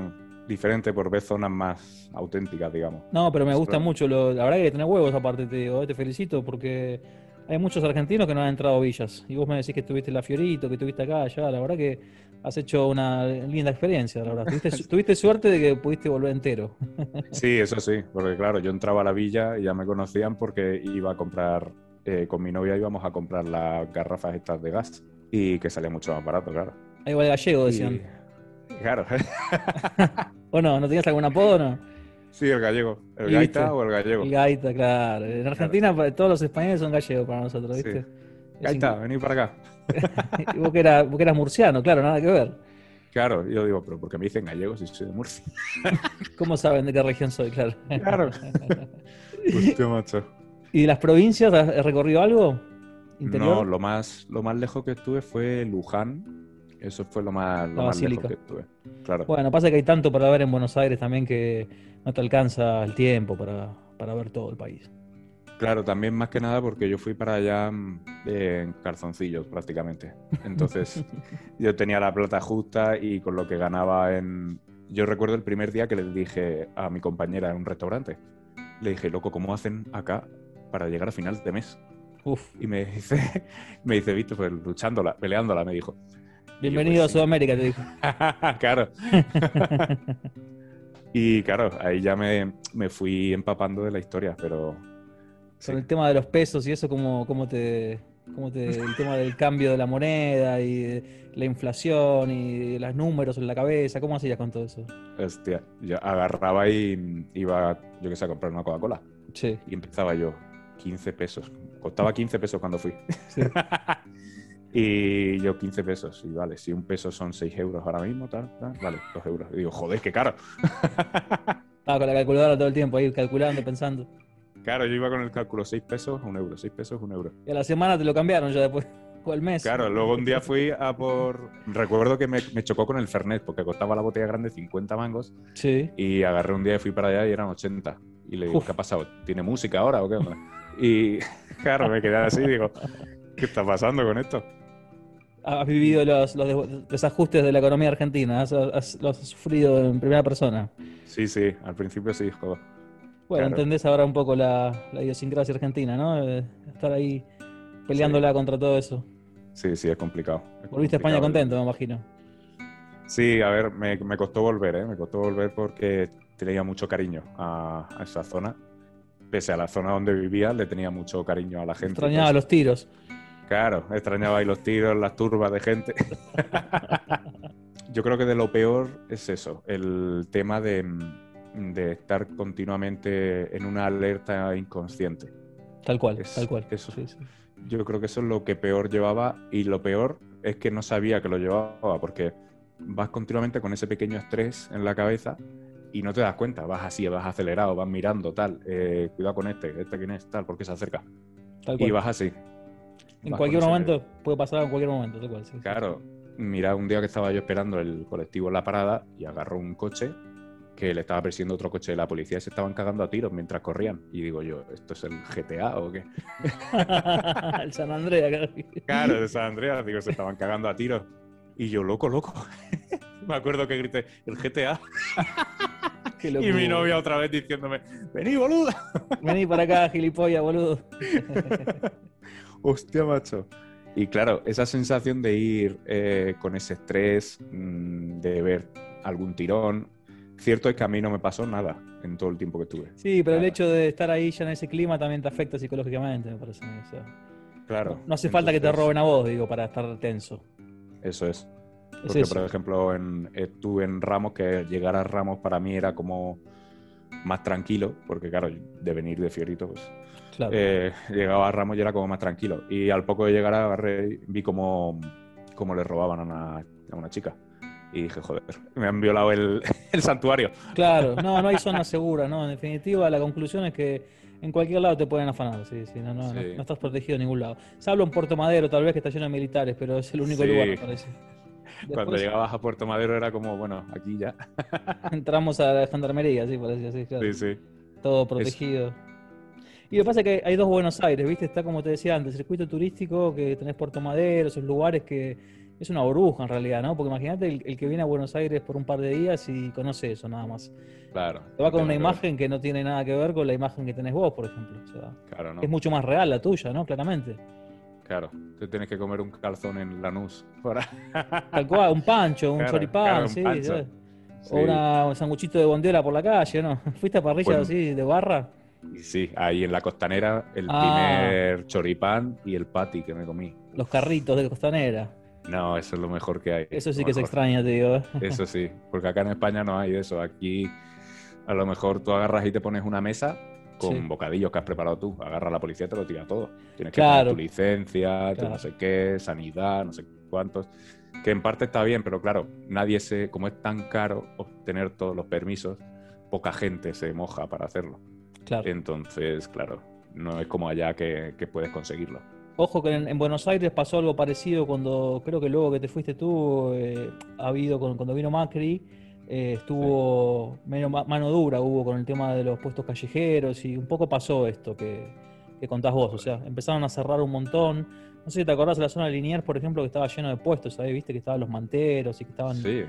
diferente por ver zonas más auténticas, digamos. No, pero me gusta mucho. Lo, la verdad que tenés huevos aparte, te digo, te felicito porque hay muchos argentinos que no han entrado a villas. Y vos me decís que estuviste en la Fiorito, que estuviste acá, allá. La verdad que has hecho una linda experiencia, la verdad. Tuviste, tuviste suerte de que pudiste volver entero. sí, eso sí, porque claro, yo entraba a la villa y ya me conocían porque iba a comprar, eh, con mi novia íbamos a comprar las garrafas estas de gas y que salía mucho más barato, claro. Ahí va el gallego, decían. Y... Claro. ¿O no? ¿No tenías algún apodo no? Sí, el gallego. ¿El ¿Y gaita viste? o el gallego? El gaita, claro. En Argentina claro. todos los españoles son gallegos para nosotros, ¿viste? Sí. Gaita, vení para acá. y vos que, eras, vos que eras murciano, claro, nada que ver. Claro, yo digo, pero ¿por qué me dicen gallegos si soy de Murcia? ¿Cómo saben de qué región soy? Claro. Claro. Hostia, macho. ¿Y de las provincias has recorrido algo? ¿Interior? No, lo más, lo más lejos que estuve fue Luján, eso fue lo más, lo más lejos que estuve. Claro. Bueno, pasa que hay tanto para ver en Buenos Aires también que no te alcanza el tiempo para, para ver todo el país. Claro, también más que nada porque yo fui para allá eh, en calzoncillos prácticamente. Entonces yo tenía la plata justa y con lo que ganaba en... Yo recuerdo el primer día que le dije a mi compañera en un restaurante, le dije, loco, ¿cómo hacen acá para llegar a final de mes? Uf. Y me dice, me dice, Víctor, pues luchándola, peleándola, me dijo. Bienvenido pues, a Sudamérica, te dijo. claro. y claro, ahí ya me, me, fui empapando de la historia, pero... Con sí. el tema de los pesos y eso, ¿cómo, cómo te, cómo te, el tema del cambio de la moneda y la inflación y los números en la cabeza, ¿cómo hacías con todo eso? Hostia, yo agarraba y iba, yo que sé, a comprar una Coca-Cola. Sí. Y empezaba yo, 15 pesos. Costaba 15 pesos cuando fui. Sí. Y yo 15 pesos. Y vale, si un peso son 6 euros ahora mismo, tal, tal vale, 2 euros. Y digo, joder, qué caro. Ah, con la calculadora todo el tiempo, ahí calculando, pensando. Claro, yo iba con el cálculo 6 pesos, 1 euro, 6 pesos, 1 euro. Y a la semana te lo cambiaron ya después. O el mes. Claro, luego un día fui a por. Recuerdo que me, me chocó con el Fernet, porque costaba la botella grande 50 mangos. Sí. Y agarré un día y fui para allá y eran 80. Y le digo, Uf. ¿qué ha pasado? ¿Tiene música ahora o qué? Y claro, me quedé así digo, ¿qué está pasando con esto? Has vivido los, los des- desajustes de la economía argentina, has, has- los has sufrido en primera persona. Sí, sí, al principio sí, joder. Bueno, Claro. entendés ahora un poco la, la idiosincrasia argentina, ¿no? Eh, Estar ahí peleándola contra todo eso. Sí, sí, es complicado. Es Volviste a España contento, me imagino. Sí, a ver, me, me costó volver, ¿eh? Me costó volver porque tenía mucho cariño a, a esa zona. Pese a la zona donde vivía, le tenía mucho cariño a la gente. Extrañaba pues, los tiros. Claro, extrañaba ahí los tiros, las turbas de gente. Yo creo que de lo peor es eso, el tema de, de estar continuamente en una alerta inconsciente. Tal cual, Es- tal cual. eso. Sí, sí. Yo creo que eso es lo que peor llevaba y lo peor es que no sabía que lo llevaba porque vas continuamente con ese pequeño estrés en la cabeza y no te das cuenta, vas así, vas acelerado, vas mirando, tal, eh, cuidado con este, este quién es, tal, porque se acerca. Tal cual. Y vas así. En cualquier momento, puede pasar en cualquier momento, tal cual. sí, sí. Claro, mira, un día que estaba yo esperando el colectivo en la parada y agarró un coche que le estaba persiguiendo otro coche de la policía y se estaban cagando a tiros mientras corrían. Y digo yo, ¿esto es el GTA o qué? el San Andrea, claro. Claro, de San Andreas, digo, se estaban cagando a tiros. Y yo, loco, loco. Me acuerdo que grité, el GTA. Y mi novia otra vez diciéndome, vení, boluda. Vení para acá, gilipollas, boludo. Hostia, macho. Y claro, esa sensación de ir eh, con ese estrés, mm, de ver algún tirón. Cierto es que a mí no me pasó nada en todo el tiempo que estuve. Sí, pero el hecho de estar ahí ya en ese clima también te afecta psicológicamente, me parece. o sea, Claro. no hace falta que te roben a vos, digo, para estar tenso. Eso es. Es Porque, eso. por ejemplo, en, estuve en Ramos, que llegar a Ramos para mí era como más tranquilo, porque claro, de venir de Fiorito, pues Claro. eh, llegaba a Ramos y era como más tranquilo. Y al poco de llegar a Barre vi como, como le robaban a una, a una chica. Y dije, joder, me han violado el, el santuario. Claro, no, no hay zona segura, ¿no? En definitiva, la conclusión es que en cualquier lado te pueden afanar, sí, sí, no, no, no, no estás protegido en ningún lado. Salvo en Puerto Madero, tal vez que está lleno de militares, pero es el único Sí. lugar, me parece. Cuando llegabas a Puerto Madero era como, bueno, aquí ya. entramos a la gendarmería, sí, parece así, claro. Sí, sí. todo protegido. Y lo que pasa es que hay dos Buenos Aires, ¿viste? Está como te decía antes, circuito turístico, que tenés Puerto Madero, esos lugares que es una burbuja en realidad, ¿no? Porque imagínate el, el que viene a Buenos Aires por un par de días y conoce eso nada más. Claro. Te va con una imagen que no tiene nada que ver con la imagen que tenés vos, por ejemplo. O sea, Claro, no. es mucho más real la tuya, ¿no? Claramente. Claro. Te tienes que comer un calzón en Lanús. Para... Tal cual, un pancho, un Claro, choripán, claro, un sí. pancho. ¿sabes? Sí. O una, un sanguchito de bondiola por la calle, ¿no? ¿Fuiste a parrilla Bueno. así de barra? Y sí, ahí en la costanera, el Ah. primer choripán y el patty que me comí. Los carritos de costanera. No, eso es lo mejor que hay. Eso sí que se extraña, te digo. Eso sí, porque acá en España no hay eso. Aquí a lo mejor tú agarras y te pones una mesa con Sí. bocadillos que has preparado tú. Agarra a la policía y te lo tira todo. Tienes que poner tu licencia, tu no sé qué, sanidad, no sé cuántos. Que en parte está bien, pero claro, nadie se. Como es tan caro obtener todos los permisos, poca gente se moja para hacerlo. Claro. Entonces, claro, no es como allá que, que puedes conseguirlo. Ojo que en, en Buenos Aires pasó algo parecido cuando, creo que luego que te fuiste tú, eh, ha habido con- cuando vino Macri, eh, estuvo mano dura, hubo con el tema de los puestos callejeros y un poco pasó esto que, que contás vos. O sea, empezaron a cerrar un montón. No sé si te acordás de la zona de Liniers, por ejemplo, que estaba lleno de puestos, ¿sabes? Viste que estaban los manteros y que estaban. Sí.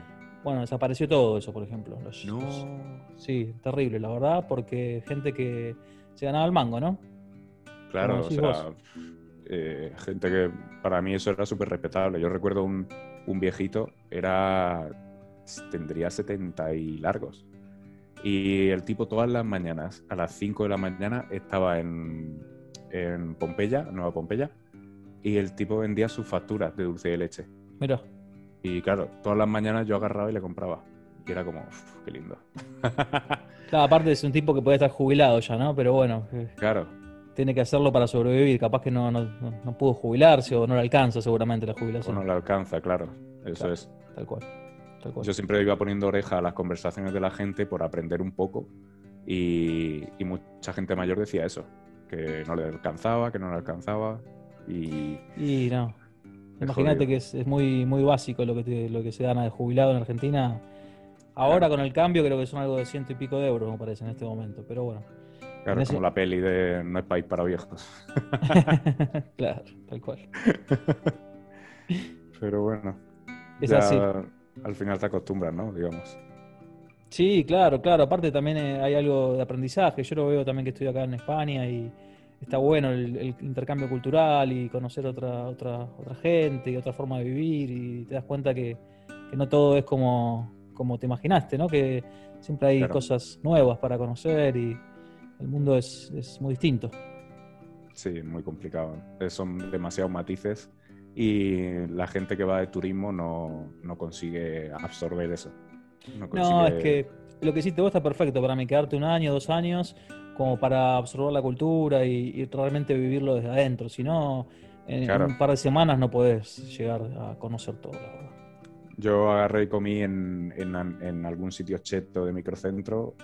Bueno, desapareció todo eso, por ejemplo. Los- No. los- sí, terrible, la verdad, porque gente que se ganaba el mango, ¿no? Claro, o sea, eh, gente que para mí eso era súper respetable. Yo recuerdo un, un viejito, era tendría 70 y largos. Y el tipo todas las mañanas, a las 5 de la mañana, estaba en, en Pompeya, Nueva Pompeya, y el tipo vendía sus facturas de dulce de leche. Mira. Y claro, todas las mañanas yo agarraba y le compraba. Y era como, "Uf, qué lindo. Claro, aparte es un tipo que puede estar jubilado ya, ¿no? Pero bueno, eh, claro, tiene que hacerlo para sobrevivir. Capaz que no, no, no- pudo jubilarse o no le alcanza seguramente la o jubilación. no le alcanza, claro. Eso Claro. es. Tal cual. Yo siempre iba poniendo oreja a las conversaciones de la gente por aprender un poco y, y mucha gente mayor decía eso, que no le alcanzaba, que no le alcanzaba y Y no. Imagínate que es, muy, muy básico lo que, lo que se gana de jubilado en Argentina. Ahora con el cambio creo que son algo de ciento y pico de euros, me parece, en este momento. Pero bueno. Claro, es como la peli de No es país para viejos. claro, tal cual. Pero bueno. Es así. Al final te acostumbras, ¿no? Digamos. Sí, claro, claro. Aparte también eh, hay algo de aprendizaje. Yo lo veo también que estoy acá en España y está bueno el, intercambio cultural y conocer otra, otra, otra gente y otra forma de vivir y te das cuenta que, no todo es como, como te imaginaste, ¿no? Que siempre hay cosas nuevas para conocer y el mundo es, muy distinto. Sí, muy complicado. Son demasiados matices y la gente que va de turismo no, consigue absorber eso. No, es que lo que hiciste vos está perfecto para mí, quedarte un año, dos años, como para absorber la cultura y, realmente vivirlo desde adentro. Si no, en, un par de semanas no podés llegar a conocer todo, Yo agarré y comí en, en algún sitio cheto de microcentro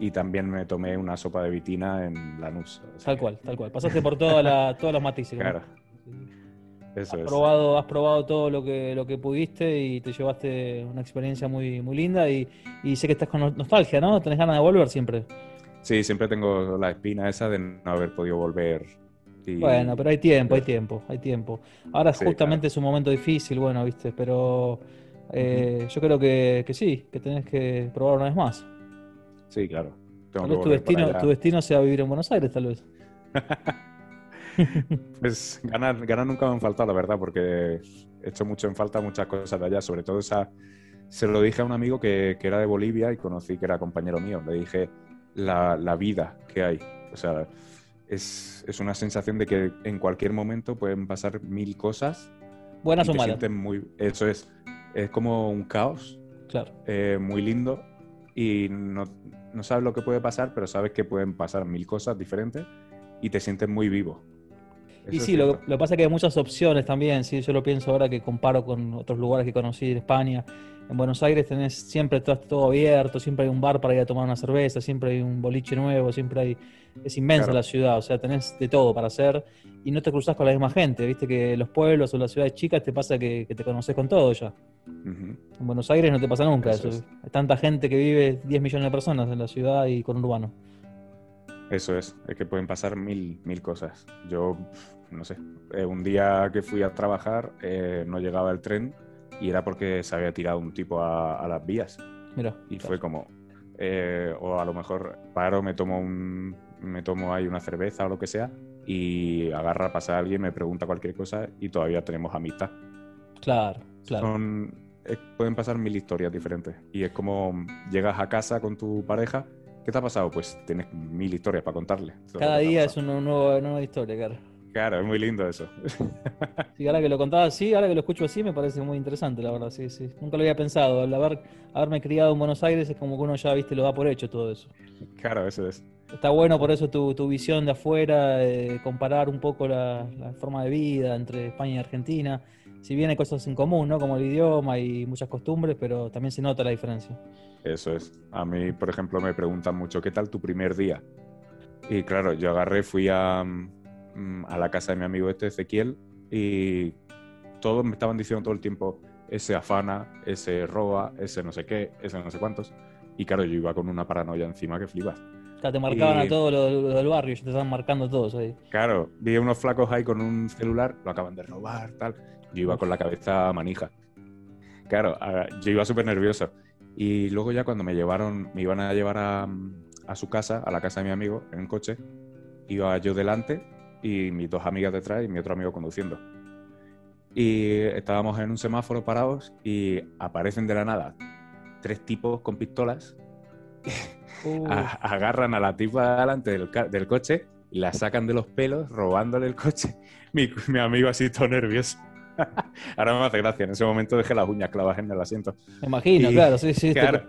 y también me tomé una sopa de vitina en Lanús. tal cual, tal cual. Pasaste por toda la, todos los matices. Claro. Eso has, Probado, has probado todo lo que, lo que pudiste y te llevaste una experiencia muy, muy linda y, sé que estás con nostalgia, ¿no? Tenés ganas de volver siempre. Sí, siempre tengo la espina esa de no haber podido volver. Bueno, pero hay tiempo, hay tiempo, hay tiempo. Ahora justamente es un momento difícil, bueno, viste, pero eh, yo creo que, que sí, que tenés que probar una vez más. Sí, claro. tal vez tu destino, tu destino sea vivir en Buenos Aires, tal vez. pues ganar, ganar nunca me han faltado, la verdad, porque he hecho mucho en falta muchas cosas de allá, sobre todo esa... Se lo dije a un amigo que, era de Bolivia y conocí que era compañero mío. Le dije la, vida que hay. O sea, es, una sensación de que en cualquier momento pueden pasar mil cosas. Buenas o malas. Muy, eso es. Es como un caos. Claro. Eh, muy lindo. Y no, no sabes lo que puede pasar, pero sabes que pueden pasar mil cosas diferentes y te sientes muy vivo. Y sí, lo, que pasa es que hay muchas opciones también, ¿sí? yo lo pienso ahora que comparo con otros lugares que conocí en España. En Buenos Aires tenés siempre todo, todo abierto, siempre hay un bar para ir a tomar una cerveza, siempre hay un boliche nuevo, siempre hay... Es inmensa la ciudad, o sea, tenés de todo para hacer y no te cruzas con la misma gente, viste que los pueblos o las ciudades chicas te pasa que, te conoces con todo ya. En Buenos Aires no te pasa nunca eso. Hay tanta gente que vive 10 millones de personas en la ciudad y con urbano. Eso es, es que pueden pasar mil, mil cosas. Yo, no sé, eh, un día que fui a trabajar eh, no llegaba el tren y era porque se había tirado un tipo a, las vías. Mira. Y fue como, eh, o a lo mejor paro, me tomo un, me tomo ahí una cerveza o lo que sea y agarra, pasa a alguien, me pregunta cualquier cosa y todavía tenemos amistad. Claro, claro. pueden pasar mil historias diferentes y es como llegas a casa con tu pareja ¿Qué te ha pasado? Pues tienes mil historias para contarle. Cada día es una nueva, historia, claro. Claro, es muy lindo eso. Sí, ahora que lo contaba así, ahora que lo escucho así, me parece muy interesante, la verdad, sí, sí. Nunca lo había pensado. Al haber, haberme criado en Buenos Aires es como que uno ya, viste, lo da por hecho todo eso. Claro, eso es. Está bueno por eso tu, visión de afuera, comparar un poco la, la, forma de vida entre España y Argentina. Si bien hay cosas en común, ¿no? Como el idioma y muchas costumbres, pero también se nota la diferencia. Eso es. A mí, por ejemplo, me preguntan mucho, ¿qué tal tu primer día? Y claro, yo agarré, fui a, mm, a la casa de mi amigo este, Ezequiel, y todos me estaban diciendo todo el tiempo, ese afana, ese roba, ese no sé qué, ese no sé cuántos. Y claro, yo iba con una paranoia encima que flipas. O te marcaban a todos los, del barrio, te estaban marcando todos ahí. Claro, vi unos flacos ahí con un celular, lo acaban de robar, tal. Yo iba con la cabeza manija. Claro, yo iba súper nervioso. Y luego ya cuando me llevaron, me iban a llevar a, su casa, a la casa de mi amigo, en un coche, iba yo delante y mis dos amigas detrás y mi otro amigo conduciendo. Y estábamos en un semáforo parados y aparecen de la nada tres tipos con pistolas, agarran a la tipa delante del, del, coche la sacan de los pelos robándole el coche. Mi, mi amigo así todo nervioso. Ahora me hace gracia. En ese momento dejé las uñas clavadas en el asiento. Me imagino, claro, sí, sí. Claro.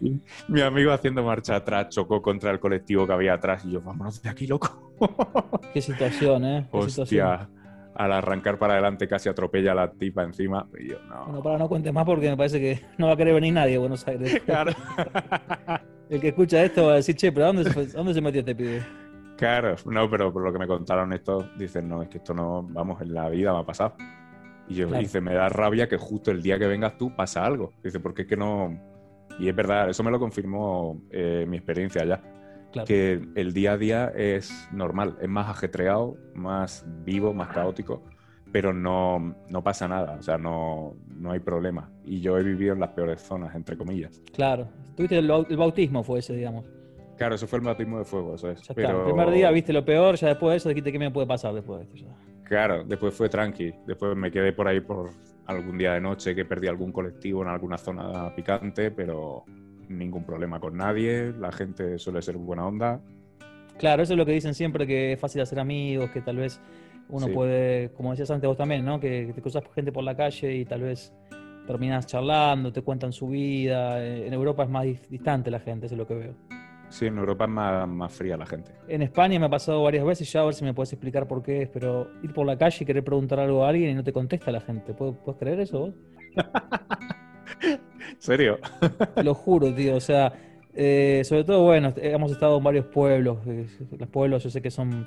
Mi amigo haciendo marcha atrás chocó contra el colectivo que había atrás y yo, vámonos de aquí, loco. Qué situación, ¿eh? Hostia. Al arrancar para adelante casi atropella a la tipa encima. Y yo, no. Bueno, para no cuentes más porque me parece que no va a querer venir nadie a Buenos Aires. Claro. El que escucha esto va a decir, che, pero ¿dónde se, ¿dónde se metió este pibe? Claro, no, pero por lo que me contaron esto, dicen, no, es que esto no, vamos, en la vida me ha pasado. Y yo Claro. dice, me da rabia que justo el día que vengas tú pasa algo. Dice, porque es que no. Y es verdad, eso me lo confirmó eh, mi experiencia allá. Claro. Que el día a día es normal, es más ajetreado, más vivo, más caótico, pero no, no pasa nada, o sea, no, no hay problema. Y yo he vivido en las peores zonas, entre comillas. Claro. Tuviste el, el bautismo, fue ese, digamos. Claro, eso fue el bautismo de fuego, eso es. Ya está. pero... El primer día viste lo peor, ya después de eso dijiste qué me puede pasar después de esto. ya. Claro, después fue tranqui. Después me quedé por ahí por algún día de noche que perdí algún colectivo en alguna zona picante, pero ningún problema con nadie. La gente suele ser buena onda. Claro, eso es lo que dicen siempre, que es fácil hacer amigos, que tal vez uno Sí. puede, como decías antes vos también, ¿no? Que, te cruzas gente por la calle y tal vez terminas charlando, te cuentan su vida. Eh, En Europa es más dis- distante la gente, eso es lo que veo. Sí, en Europa es más, más fría la gente. En España me ha pasado varias veces, ya a ver si me puedes explicar por qué es, pero ir por la calle y querer preguntar algo a alguien y no te contesta la gente. ¿Puedes, puedes creer eso vos? ¿En serio? Lo juro, tío. O sea, eh, sobre todo, bueno, hemos estado en varios pueblos. eh, Los pueblos yo sé que son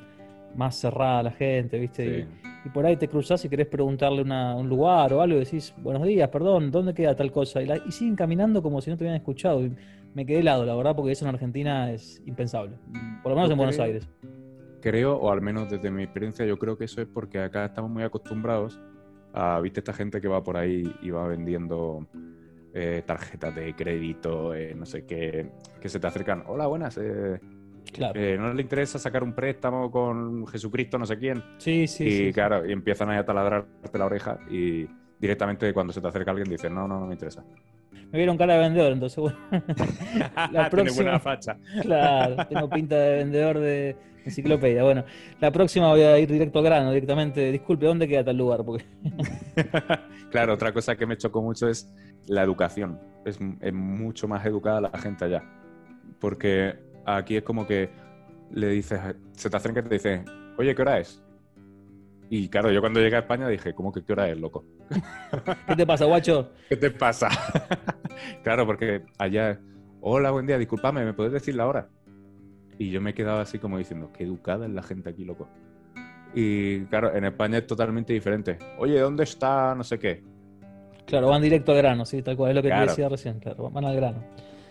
más cerrada la gente, ¿viste? Sí. Y, y por ahí te cruzás y querés preguntarle una- un lugar o algo y decís, buenos días, perdón, ¿dónde queda tal cosa? Y, la- y siguen caminando como si no te hubieran escuchado. Y me quedé helado, la verdad, porque eso en Argentina es impensable. Por lo menos Yo en Buenos creo- Aires. Creo, o al menos desde mi experiencia, yo creo que eso es porque acá estamos muy acostumbrados a, viste, esta gente que va por ahí y va vendiendo eh, tarjetas de crédito, eh, no sé qué, que se te acercan. Hola, buenas. eh, Claro. eh, ¿No le interesa sacar un préstamo con Jesucristo, no sé quién? sí, sí, y sí, sí. claro, y empiezan ahí a taladrarte la oreja y directamente cuando se te acerca alguien dices, no, no, no me interesa. Me vieron cara de vendedor, entonces, bueno. La Tiene próxima- buena facha. Claro, tengo pinta de vendedor de enciclopedia. Bueno, la próxima voy a ir directo al grano, directamente. Disculpe, ¿dónde queda tal lugar? Porque claro, otra cosa que me chocó mucho es la educación. Es, es mucho más educada la gente allá. Porque aquí es como que le dices, se te acerca y te dice, oye, ¿qué hora es? Y claro, yo cuando llegué a España dije, ¿cómo que qué hora es, loco? ¿qué te pasa, guacho? ¿Qué te pasa? claro, porque allá, hola, buen día, discúlpame, ¿me puedes decir la hora? Y yo me quedaba así como diciendo, qué educada es la gente aquí, loco. Y claro, en España es totalmente diferente. Oye, ¿dónde está no sé qué? Claro, van directo al grano, sí, tal cual, es lo que Claro. te decía recién, claro, van al grano.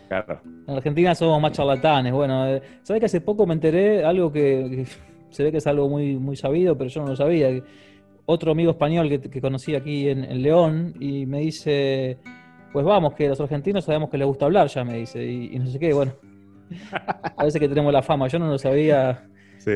Claro. En Argentina somos más charlatanes. Bueno, eh, ¿sabés que hace poco me enteré algo que, que se ve que es algo muy, muy sabido, pero yo no lo sabía? Otro amigo español que, que conocí aquí en, en León y me dice, pues vamos, que los argentinos sabemos que les gusta hablar, ya me dice, y, y no sé qué, bueno. Parece que tenemos la fama, yo no lo sabía. Sí,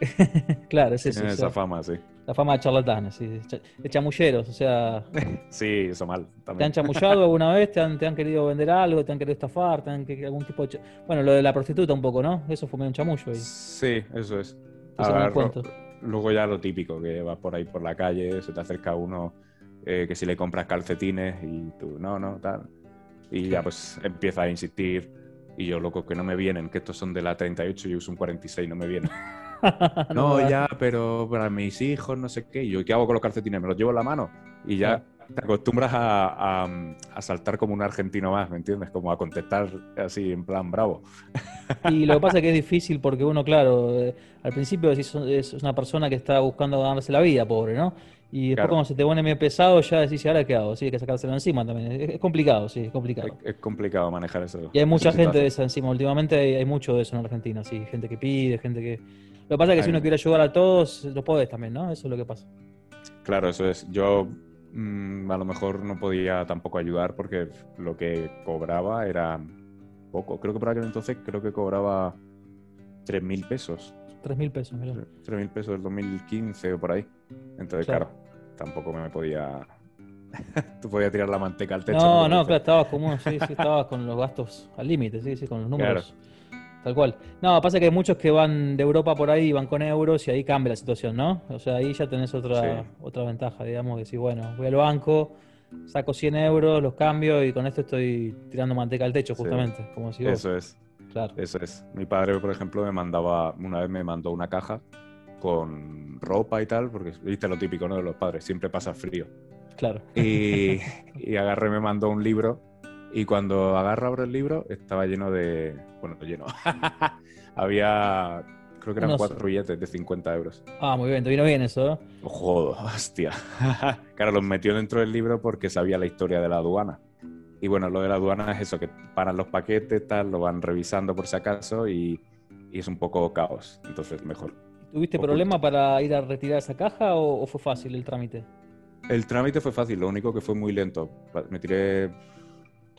Claro, es eso. tienen esa fama, sí. La fama de charlatanes, sí, de cha- de chamulleros, o sea, Sí, eso mal. ¿Te han También. chamullado alguna vez? ¿Te han, te han querido vender algo? ¿Te han querido estafar? ¿Te han que- algún tipo de... Bueno, lo de la prostituta un poco, ¿no? Eso fue un chamullo ahí. Sí, eso es. Lo cuento. luego ya lo típico, que vas por ahí por la calle, se te acerca uno eh, que si le compras calcetines y tú, no, no, tal. Y ya pues empieza a insistir. Y yo, loco, que no me vienen, que estos son de la 38 y yo uso un 46, no me vienen. No, ya, pero para mis hijos, no sé qué. Y yo, ¿qué hago con los calcetines? ¿Me los llevo en la mano? Y ya te acostumbras a, a- a saltar como un argentino más, ¿me entiendes? Como a contestar así en plan bravo. Y lo que pasa es que es difícil porque uno, claro, eh, al principio decís, es una persona que está buscando ganarse la vida, pobre, ¿no? Y después Claro. cuando se te pone medio pesado, ya decís, ¿y ahora qué hago? Sí, hay que sacárselo encima también. Es, es complicado, sí, es complicado. Es, es complicado manejar eso. Y hay mucha gente de situación. esa encima. Últimamente hay, hay mucho de eso en Argentina, sí. Gente que pide, gente que... Lo que pasa es que si Hay- uno quiere ayudar a todos, lo podés también, ¿no? Eso es lo que pasa. Claro, eso es. Yo mm, a lo mejor no podía tampoco ayudar porque lo que cobraba era poco. Creo que por aquel entonces creo que cobraba 3.000 pesos. Tres mil pesos, mirá. 3.000 pesos del 2015 o por ahí. Entonces, Claro. claro, tampoco me podía... Tú podías tirar la manteca al techo. No, no, dices. claro, estabas como, sí, sí, estabas con los gastos al límite, sí, sí, con los números. Tal cual. No, pasa que hay muchos que van de Europa por ahí, van con euros y ahí cambia la situación, ¿no? O sea, ahí ya tenés otra, Sí. otra ventaja, digamos, que si, bueno, voy al banco, saco 100 euros, los cambio y con esto estoy tirando manteca al techo, Sí. justamente, como si vos. Eso es. Claro. Eso es. Mi padre, por ejemplo, me mandaba, una vez me mandó una caja con ropa y tal, porque viste lo típico, ¿no? De los padres, siempre pasa frío. Claro. Y, y agarré, me mandó un libro. Y cuando agarro, abro el libro, estaba lleno de. Bueno, lleno. había creo que eran cuatro billetes de 50 euros. Ah, muy bien, te vino bien eso, ¿eh? Joder, hostia. claro, los metió dentro del libro porque sabía la historia de la aduana. Y bueno, lo de la aduana es eso, que paran los paquetes, tal, lo van revisando por si acaso y, y es un poco caos. Entonces, mejor. ¿Tuviste Oculto. problema para ir a retirar esa caja o, o fue fácil el trámite? El trámite fue fácil, lo único que fue muy lento. Me tiré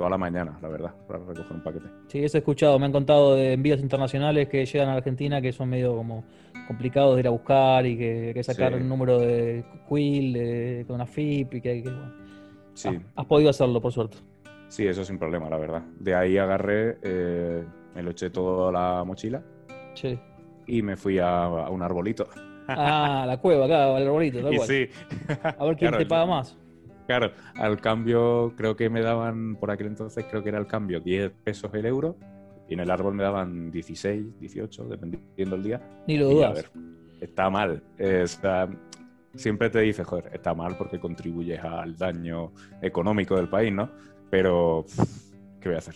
toda la mañana, la verdad, para recoger un paquete. Sí, eso he escuchado. Me han contado de envíos internacionales que llegan a Argentina que son medio como complicados de ir a buscar y que hay que sacar Sí. un número de Quill, de, con una FIP y que hay que. bueno. Sí, Ah, has podido hacerlo, por suerte. sí, eso sin problema, la verdad. De ahí agarré, eh, me lo eché todo a la mochila Sí. y me fui a, a un arbolito. Ah, la cueva acá, el arbolito, tal cual. sí. A ver quién Claro, te paga más. Claro, al cambio creo que me daban, por aquel entonces creo que era el cambio 10 pesos el euro y en el árbol me daban 16, 18, dependiendo del día. Ni lo Y a dudas. ver, está mal. Eh, siempre te dice, joder, está mal porque contribuyes al daño económico del país, ¿no? Pero, ¿qué voy a hacer?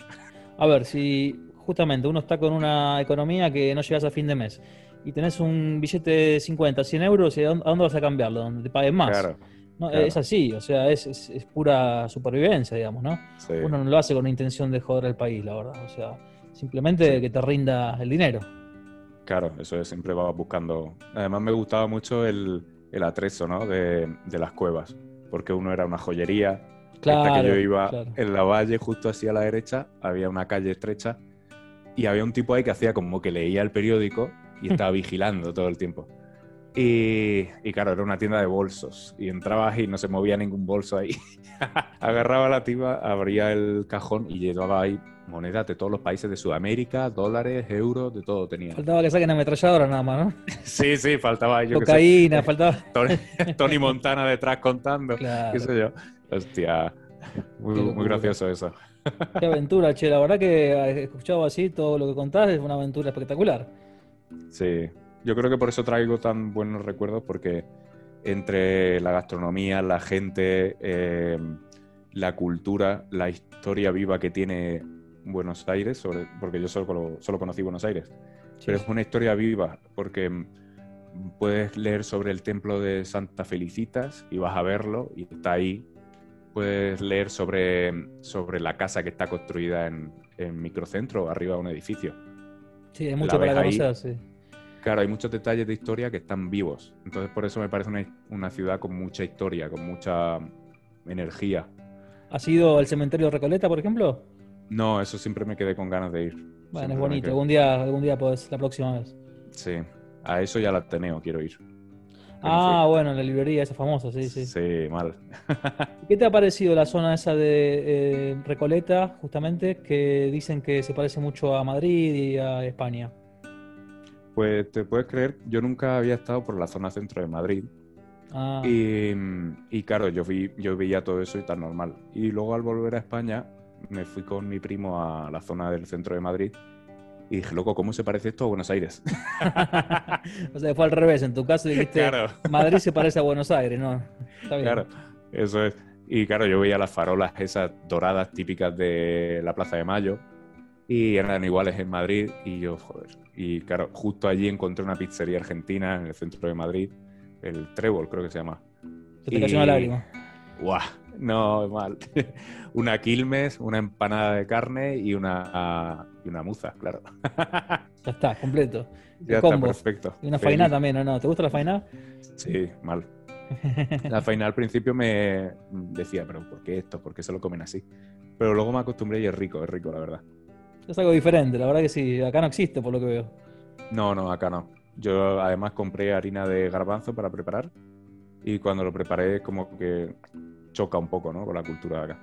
A ver, si justamente uno está con una economía que no llegas a fin de mes y tenés un billete de 50, 100 euros, ¿y ¿a dónde a dónde vas a cambiarlo? Donde te paguen más. Claro, No, claro. Es así, o sea, es, es- es pura supervivencia, digamos, ¿no? sí. Uno no lo hace con la intención de joder al país, la verdad. O sea, simplemente Sí. que te rinda el dinero. Claro, eso es, siempre vas buscando. Además, me gustaba mucho el, el atrezo, ¿no? De, de las cuevas, porque uno era una joyería. Claro. Esta que yo iba claro. en la valle, justo así a la derecha, había una calle estrecha y había un tipo ahí que hacía como que leía el periódico y estaba vigilando todo el tiempo. Y, y claro, era una tienda de bolsos y entrabas y no se movía ningún bolso ahí. Agarraba la tipa, abría el cajón y llevaba ahí monedas de todos los países de Sudamérica, dólares, euros, de todo tenía. Faltaba que saquen ametralladora nada más, ¿no? Sí, sí, faltaba yo que sé, Cocaína, faltaba. Tony, Tony Montana detrás contando, Claro. qué sé yo. Hostia, muy, Qué muy gracioso eso. Qué aventura, che. La verdad que he escuchado así todo lo que contás, es una aventura espectacular. Sí, yo creo que por eso traigo tan buenos recuerdos, porque entre la gastronomía, la gente, eh, la cultura, la historia viva que tiene Buenos Aires, sobre, porque yo solo, solo conocí Buenos Aires, pero es una historia viva, porque puedes leer sobre el templo de Santa Felicitas y vas a verlo y está ahí. Puedes leer sobre, sobre la casa que está construida en, en microcentro, arriba de un edificio. Sí, hay mucho la para conocer, sí. Claro, hay muchos detalles de historia que están vivos. Entonces, por eso me parece una, una ciudad con mucha historia, con mucha energía. ¿Has ido al cementerio de Recoleta, por ejemplo? No, eso siempre me quedé con ganas de ir. Bueno, Siempre es bonito. Algún día, algún día podés, la próxima vez. Sí, a eso ya la Ateneo quiero ir. Ah, bueno, la librería esa famosa, sí, sí. Sí, mal. ¿Qué te ha parecido la zona esa de eh, Recoleta, justamente, que dicen que se parece mucho a Madrid y a España? Pues te puedes creer, yo nunca había estado por la zona centro de Madrid. Ah, Y, y claro, yo, vi, yo veía todo eso y tan normal. Y luego al volver a España, me fui con mi primo a la zona del centro de Madrid y dije, loco, ¿cómo se parece esto a Buenos Aires? o sea, fue al revés. En tu caso dijiste, claro, Madrid se parece a Buenos Aires, ¿no? Está bien. claro, eso es. Y claro, yo veía las farolas esas doradas típicas de la Plaza de Mayo y eran iguales en Madrid y yo, joder. Y claro, justo allí encontré una pizzería argentina en el centro de Madrid, el Trébol creo que se llama. Se te cayó una y- lágrima. ¡Guau! No, mal. una quilmes, una empanada de carne y una, y una muza, claro. Ya está, completo. ya está combo. perfecto. Y una faina también, ¿o no? ¿Te gusta la faina? Sí, mal. La faina al principio me decía, pero ¿por qué esto? ¿Por qué se lo comen así? Pero luego me acostumbré y es rico, es rico, la verdad. Es algo diferente, la verdad que sí. Acá no existe, por lo que veo. No, no, acá no. Yo además compré harina de garbanzo para preparar y cuando lo preparé como que choca un poco, ¿no? Con la cultura de acá.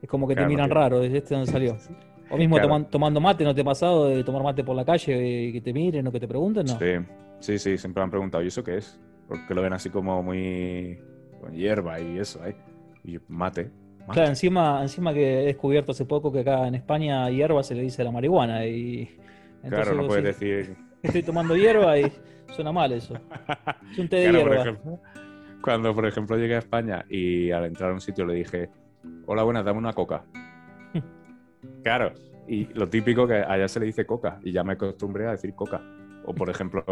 Es como que Claro, te miran raro, ¿de este dónde salió? O mismo Claro. toman- tomando mate, ¿no te ha pasado de tomar mate por la calle y que te miren o que te pregunten? No. Sí, sí, sí, siempre me han preguntado, ¿y eso qué es? Porque lo ven así como muy con hierba y eso, ¿eh? Y mate. Claro, encima, encima que he descubierto hace poco que acá en España hierba se le dice a la marihuana y claro, no puedes decís, decir. estoy tomando hierba y suena mal eso. Es un té de Claro, por hierba. ejemplo, cuando por ejemplo llegué a España y al entrar a un sitio le dije, hola, buenas, dame una coca. claro, y lo típico que allá se le dice coca y ya me acostumbré a decir coca. O por ejemplo,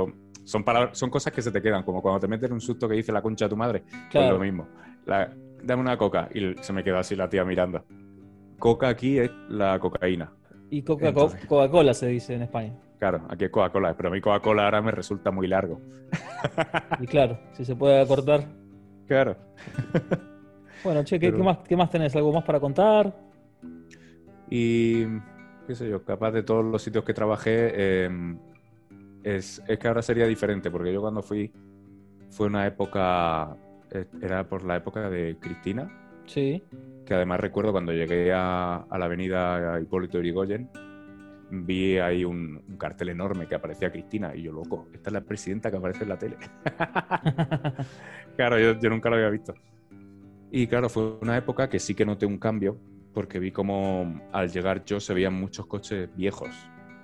son, palabras, son cosas que se te quedan, como cuando te metes un susto que dice la concha de tu madre. Pues Claro. lo mismo. La- dame una coca. Y se me quedó así la tía mirando. Coca aquí es la cocaína. Y Coca- Coca-Cola se dice en España. Claro, aquí es Coca-Cola, pero a mí Coca-Cola ahora me resulta muy largo. Y claro, si se puede acortar. Claro. Bueno, che, ¿qué, Pero- qué más, ¿qué más tenés? ¿Algo más para contar? Y qué sé yo, capaz de todos los sitios que trabajé, eh, es, es que ahora sería diferente, porque yo cuando fui, fue una época, era por la época de Cristina, Sí. que además recuerdo cuando llegué a, a la avenida Hipólito Yrigoyen, vi ahí un, un cartel enorme que aparecía Cristina, y yo, loco, esta es la presidenta que aparece en la tele. Claro, yo, yo nunca lo había visto. Y claro, fue una época que sí que noté un cambio, porque vi como al llegar yo se veían muchos coches viejos,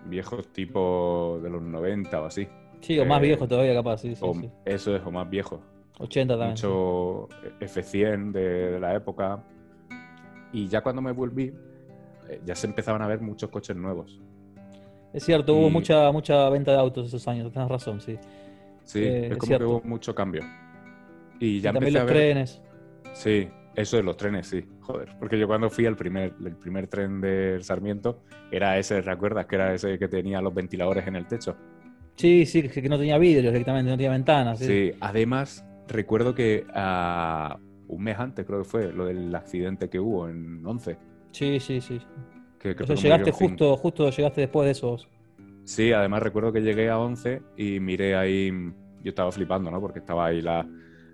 viejos tipo de los 90 o así. Sí, o más Eh, viejo todavía, capaz, sí, sí, o, sí. Eso es, o más viejos. 80 también. Mucho F100 de, de la época. Y ya cuando me volví, eh, ya se empezaban a ver muchos coches nuevos. Es cierto, hubo y- mucha, mucha venta de autos esos años, tenés razón, sí. Sí, Eh, es como cierto. que hubo mucho cambio. Y Y ya también empecé los a ver... trenes. Sí, eso de los trenes, sí. Joder, porque yo cuando fui al primer, el primer tren del Sarmiento, era ese, ¿recuerdas? Que era ese que tenía los ventiladores en el techo. Sí, sí, que que no tenía vidrios directamente, no tenía ventanas. Sí, Sí. además recuerdo que ah, un mes antes creo que fue lo del accidente que hubo en 11. Sí, sí, sí. Que, O sea, llegaste justo, justo llegaste después de esos. Sí, además recuerdo que llegué a 11 y miré ahí, yo estaba flipando, ¿no? Porque estaba ahí la,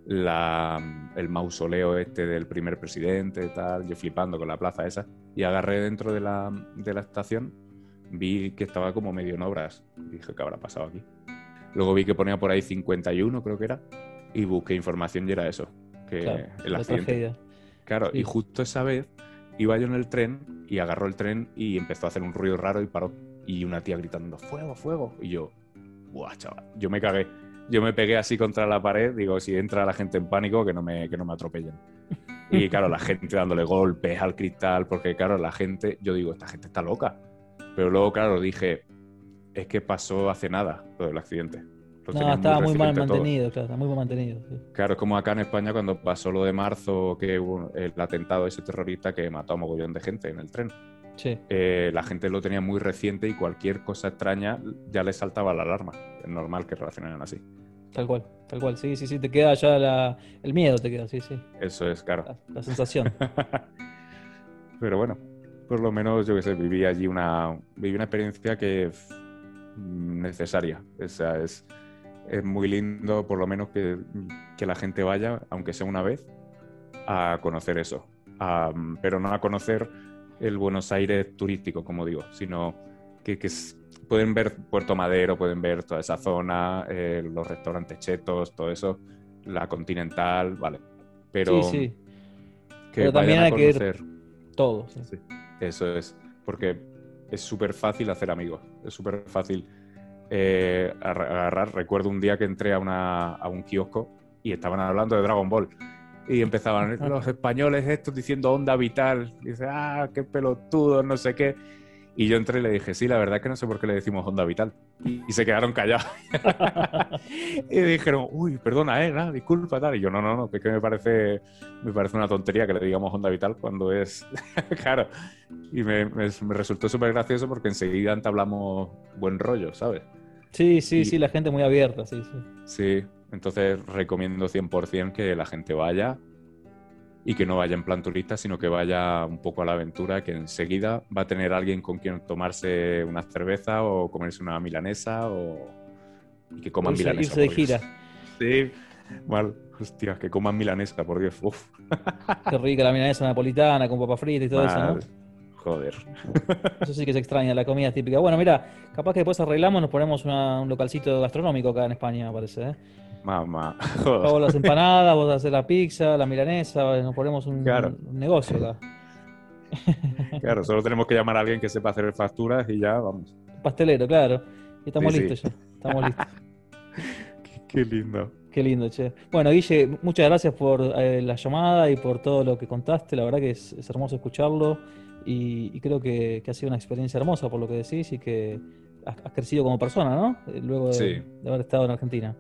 la- el mausoleo este del primer presidente y tal, yo flipando con la plaza esa. Y agarré dentro de la, de la estación, vi que estaba como medio en obras. Dije, ¿qué habrá pasado aquí? Luego vi que ponía por ahí 51, creo que era, y busqué información y era eso, que Claro, el accidente. Claro, Sí. y justo esa vez iba yo en el tren y agarró el tren y empezó a hacer un ruido raro y paró. Y una tía gritando, fuego, fuego. Y yo, buah, chaval, yo me cagué. Yo me pegué así contra la pared, digo, si entra la gente en pánico, que no me, que no me atropellen. Y claro, la gente dándole golpes al cristal, porque claro, la gente, yo digo, esta gente está loca. Pero luego, claro, dije, es que pasó hace nada lo del accidente. Lo No, estaba muy mal mantenido, claro, está muy mal mantenido. sí. Claro, es como acá en España cuando pasó lo de marzo, que hubo el atentado ese terrorista que mató a mogollón de gente en el tren. Sí, Eh, la gente lo tenía muy reciente y cualquier cosa extraña ya le saltaba la alarma. Es normal que reaccionaran así. tal cual, tal cual. Sí, sí, sí, te queda ya la- el miedo, te queda, sí, sí. Eso es, claro. La, la sensación. Pero bueno, por lo menos yo que sé, viví allí una, viví una experiencia que necesaria. O sea, es, es muy lindo por lo menos que, que la gente vaya, aunque sea una vez, a conocer eso. A- pero no a conocer el Buenos Aires turístico, como digo, sino que, que pueden ver Puerto Madero, pueden ver toda esa zona, eh, los restaurantes chetos, todo eso, la Continental, vale. Pero sí, sí, que Pero también hay que ir- todo. Sí, eso es. Porque es súper fácil hacer amigos. Es súper fácil eh, ar- agarrar. Recuerdo un día que entré a, una- a un kiosco y estaban hablando de Dragon Ball. Y empezaban los españoles estos diciendo onda vital. Dice, ah, qué pelotudo, no sé qué. Y yo entré y le dije, sí, la verdad es que no sé por qué le decimos onda vital. Y, y se quedaron callados. y dijeron, uy, perdona, eh, nada, disculpa, tal. Y yo, no, no, no, que, es que me parece, me parece una tontería que le digamos onda vital cuando es. claro. Y me, me- me resultó súper gracioso porque enseguida entablamos buen rollo, ¿sabes? Sí, sí, Y- sí, la gente muy abierta, sí, sí. Sí, entonces recomiendo 100% que la gente vaya y que no vaya en plan turista, sino que vaya un poco a la aventura, que enseguida va a tener alguien con quien tomarse una cerveza o comerse una milanesa o y que coman Irse- milanesa. irse de gira. Sí, mal. Hostia, que coman milanesa, por Dios. Uf, Qué rica la milanesa napolitana con papa frita y todo eso, ¿no? Joder. Eso sí que se extraña, la comida típica. Bueno, mira, capaz que después arreglamos, nos ponemos una- un localcito gastronómico acá en España, me parece. ¿eh? Mamá. Hago las empanadas, vos haces la pizza, la milanesa, nos ponemos un, Claro. un negocio acá. Claro, solo tenemos que llamar a alguien que sepa hacer facturas y ya vamos. Pastelero, claro. Y estamos Sí, sí. listos ya. Estamos listos. Qué, qué lindo. Qué lindo, che. Bueno, Guille, muchas gracias por eh, la llamada y por todo lo que contaste. La verdad que es, es hermoso escucharlo y, y creo que, que ha sido una experiencia hermosa por lo que decís y que has, has crecido como persona, ¿no? Eh, Luego de, Sí. de haber estado en Argentina.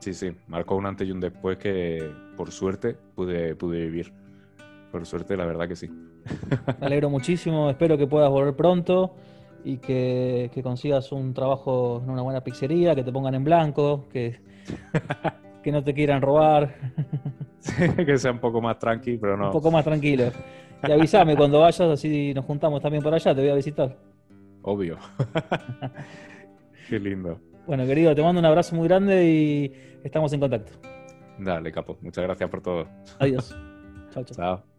Sí, sí, marcó un antes y un después que por suerte pude, pude vivir. Por suerte, la verdad que sí. Me alegro muchísimo, espero que puedas volver pronto y que, que consigas un trabajo en una buena pizzería, que te pongan en blanco, que, que no te quieran robar, que sea un poco más tranqui, pero no. un poco más tranquilo. Y avísame cuando vayas, así nos juntamos también por allá, te voy a visitar. Obvio. Qué lindo. Bueno, querido, te mando un abrazo muy grande y estamos en contacto. Dale, capo. Muchas gracias por todo. Adiós. Chao, chao. Chao.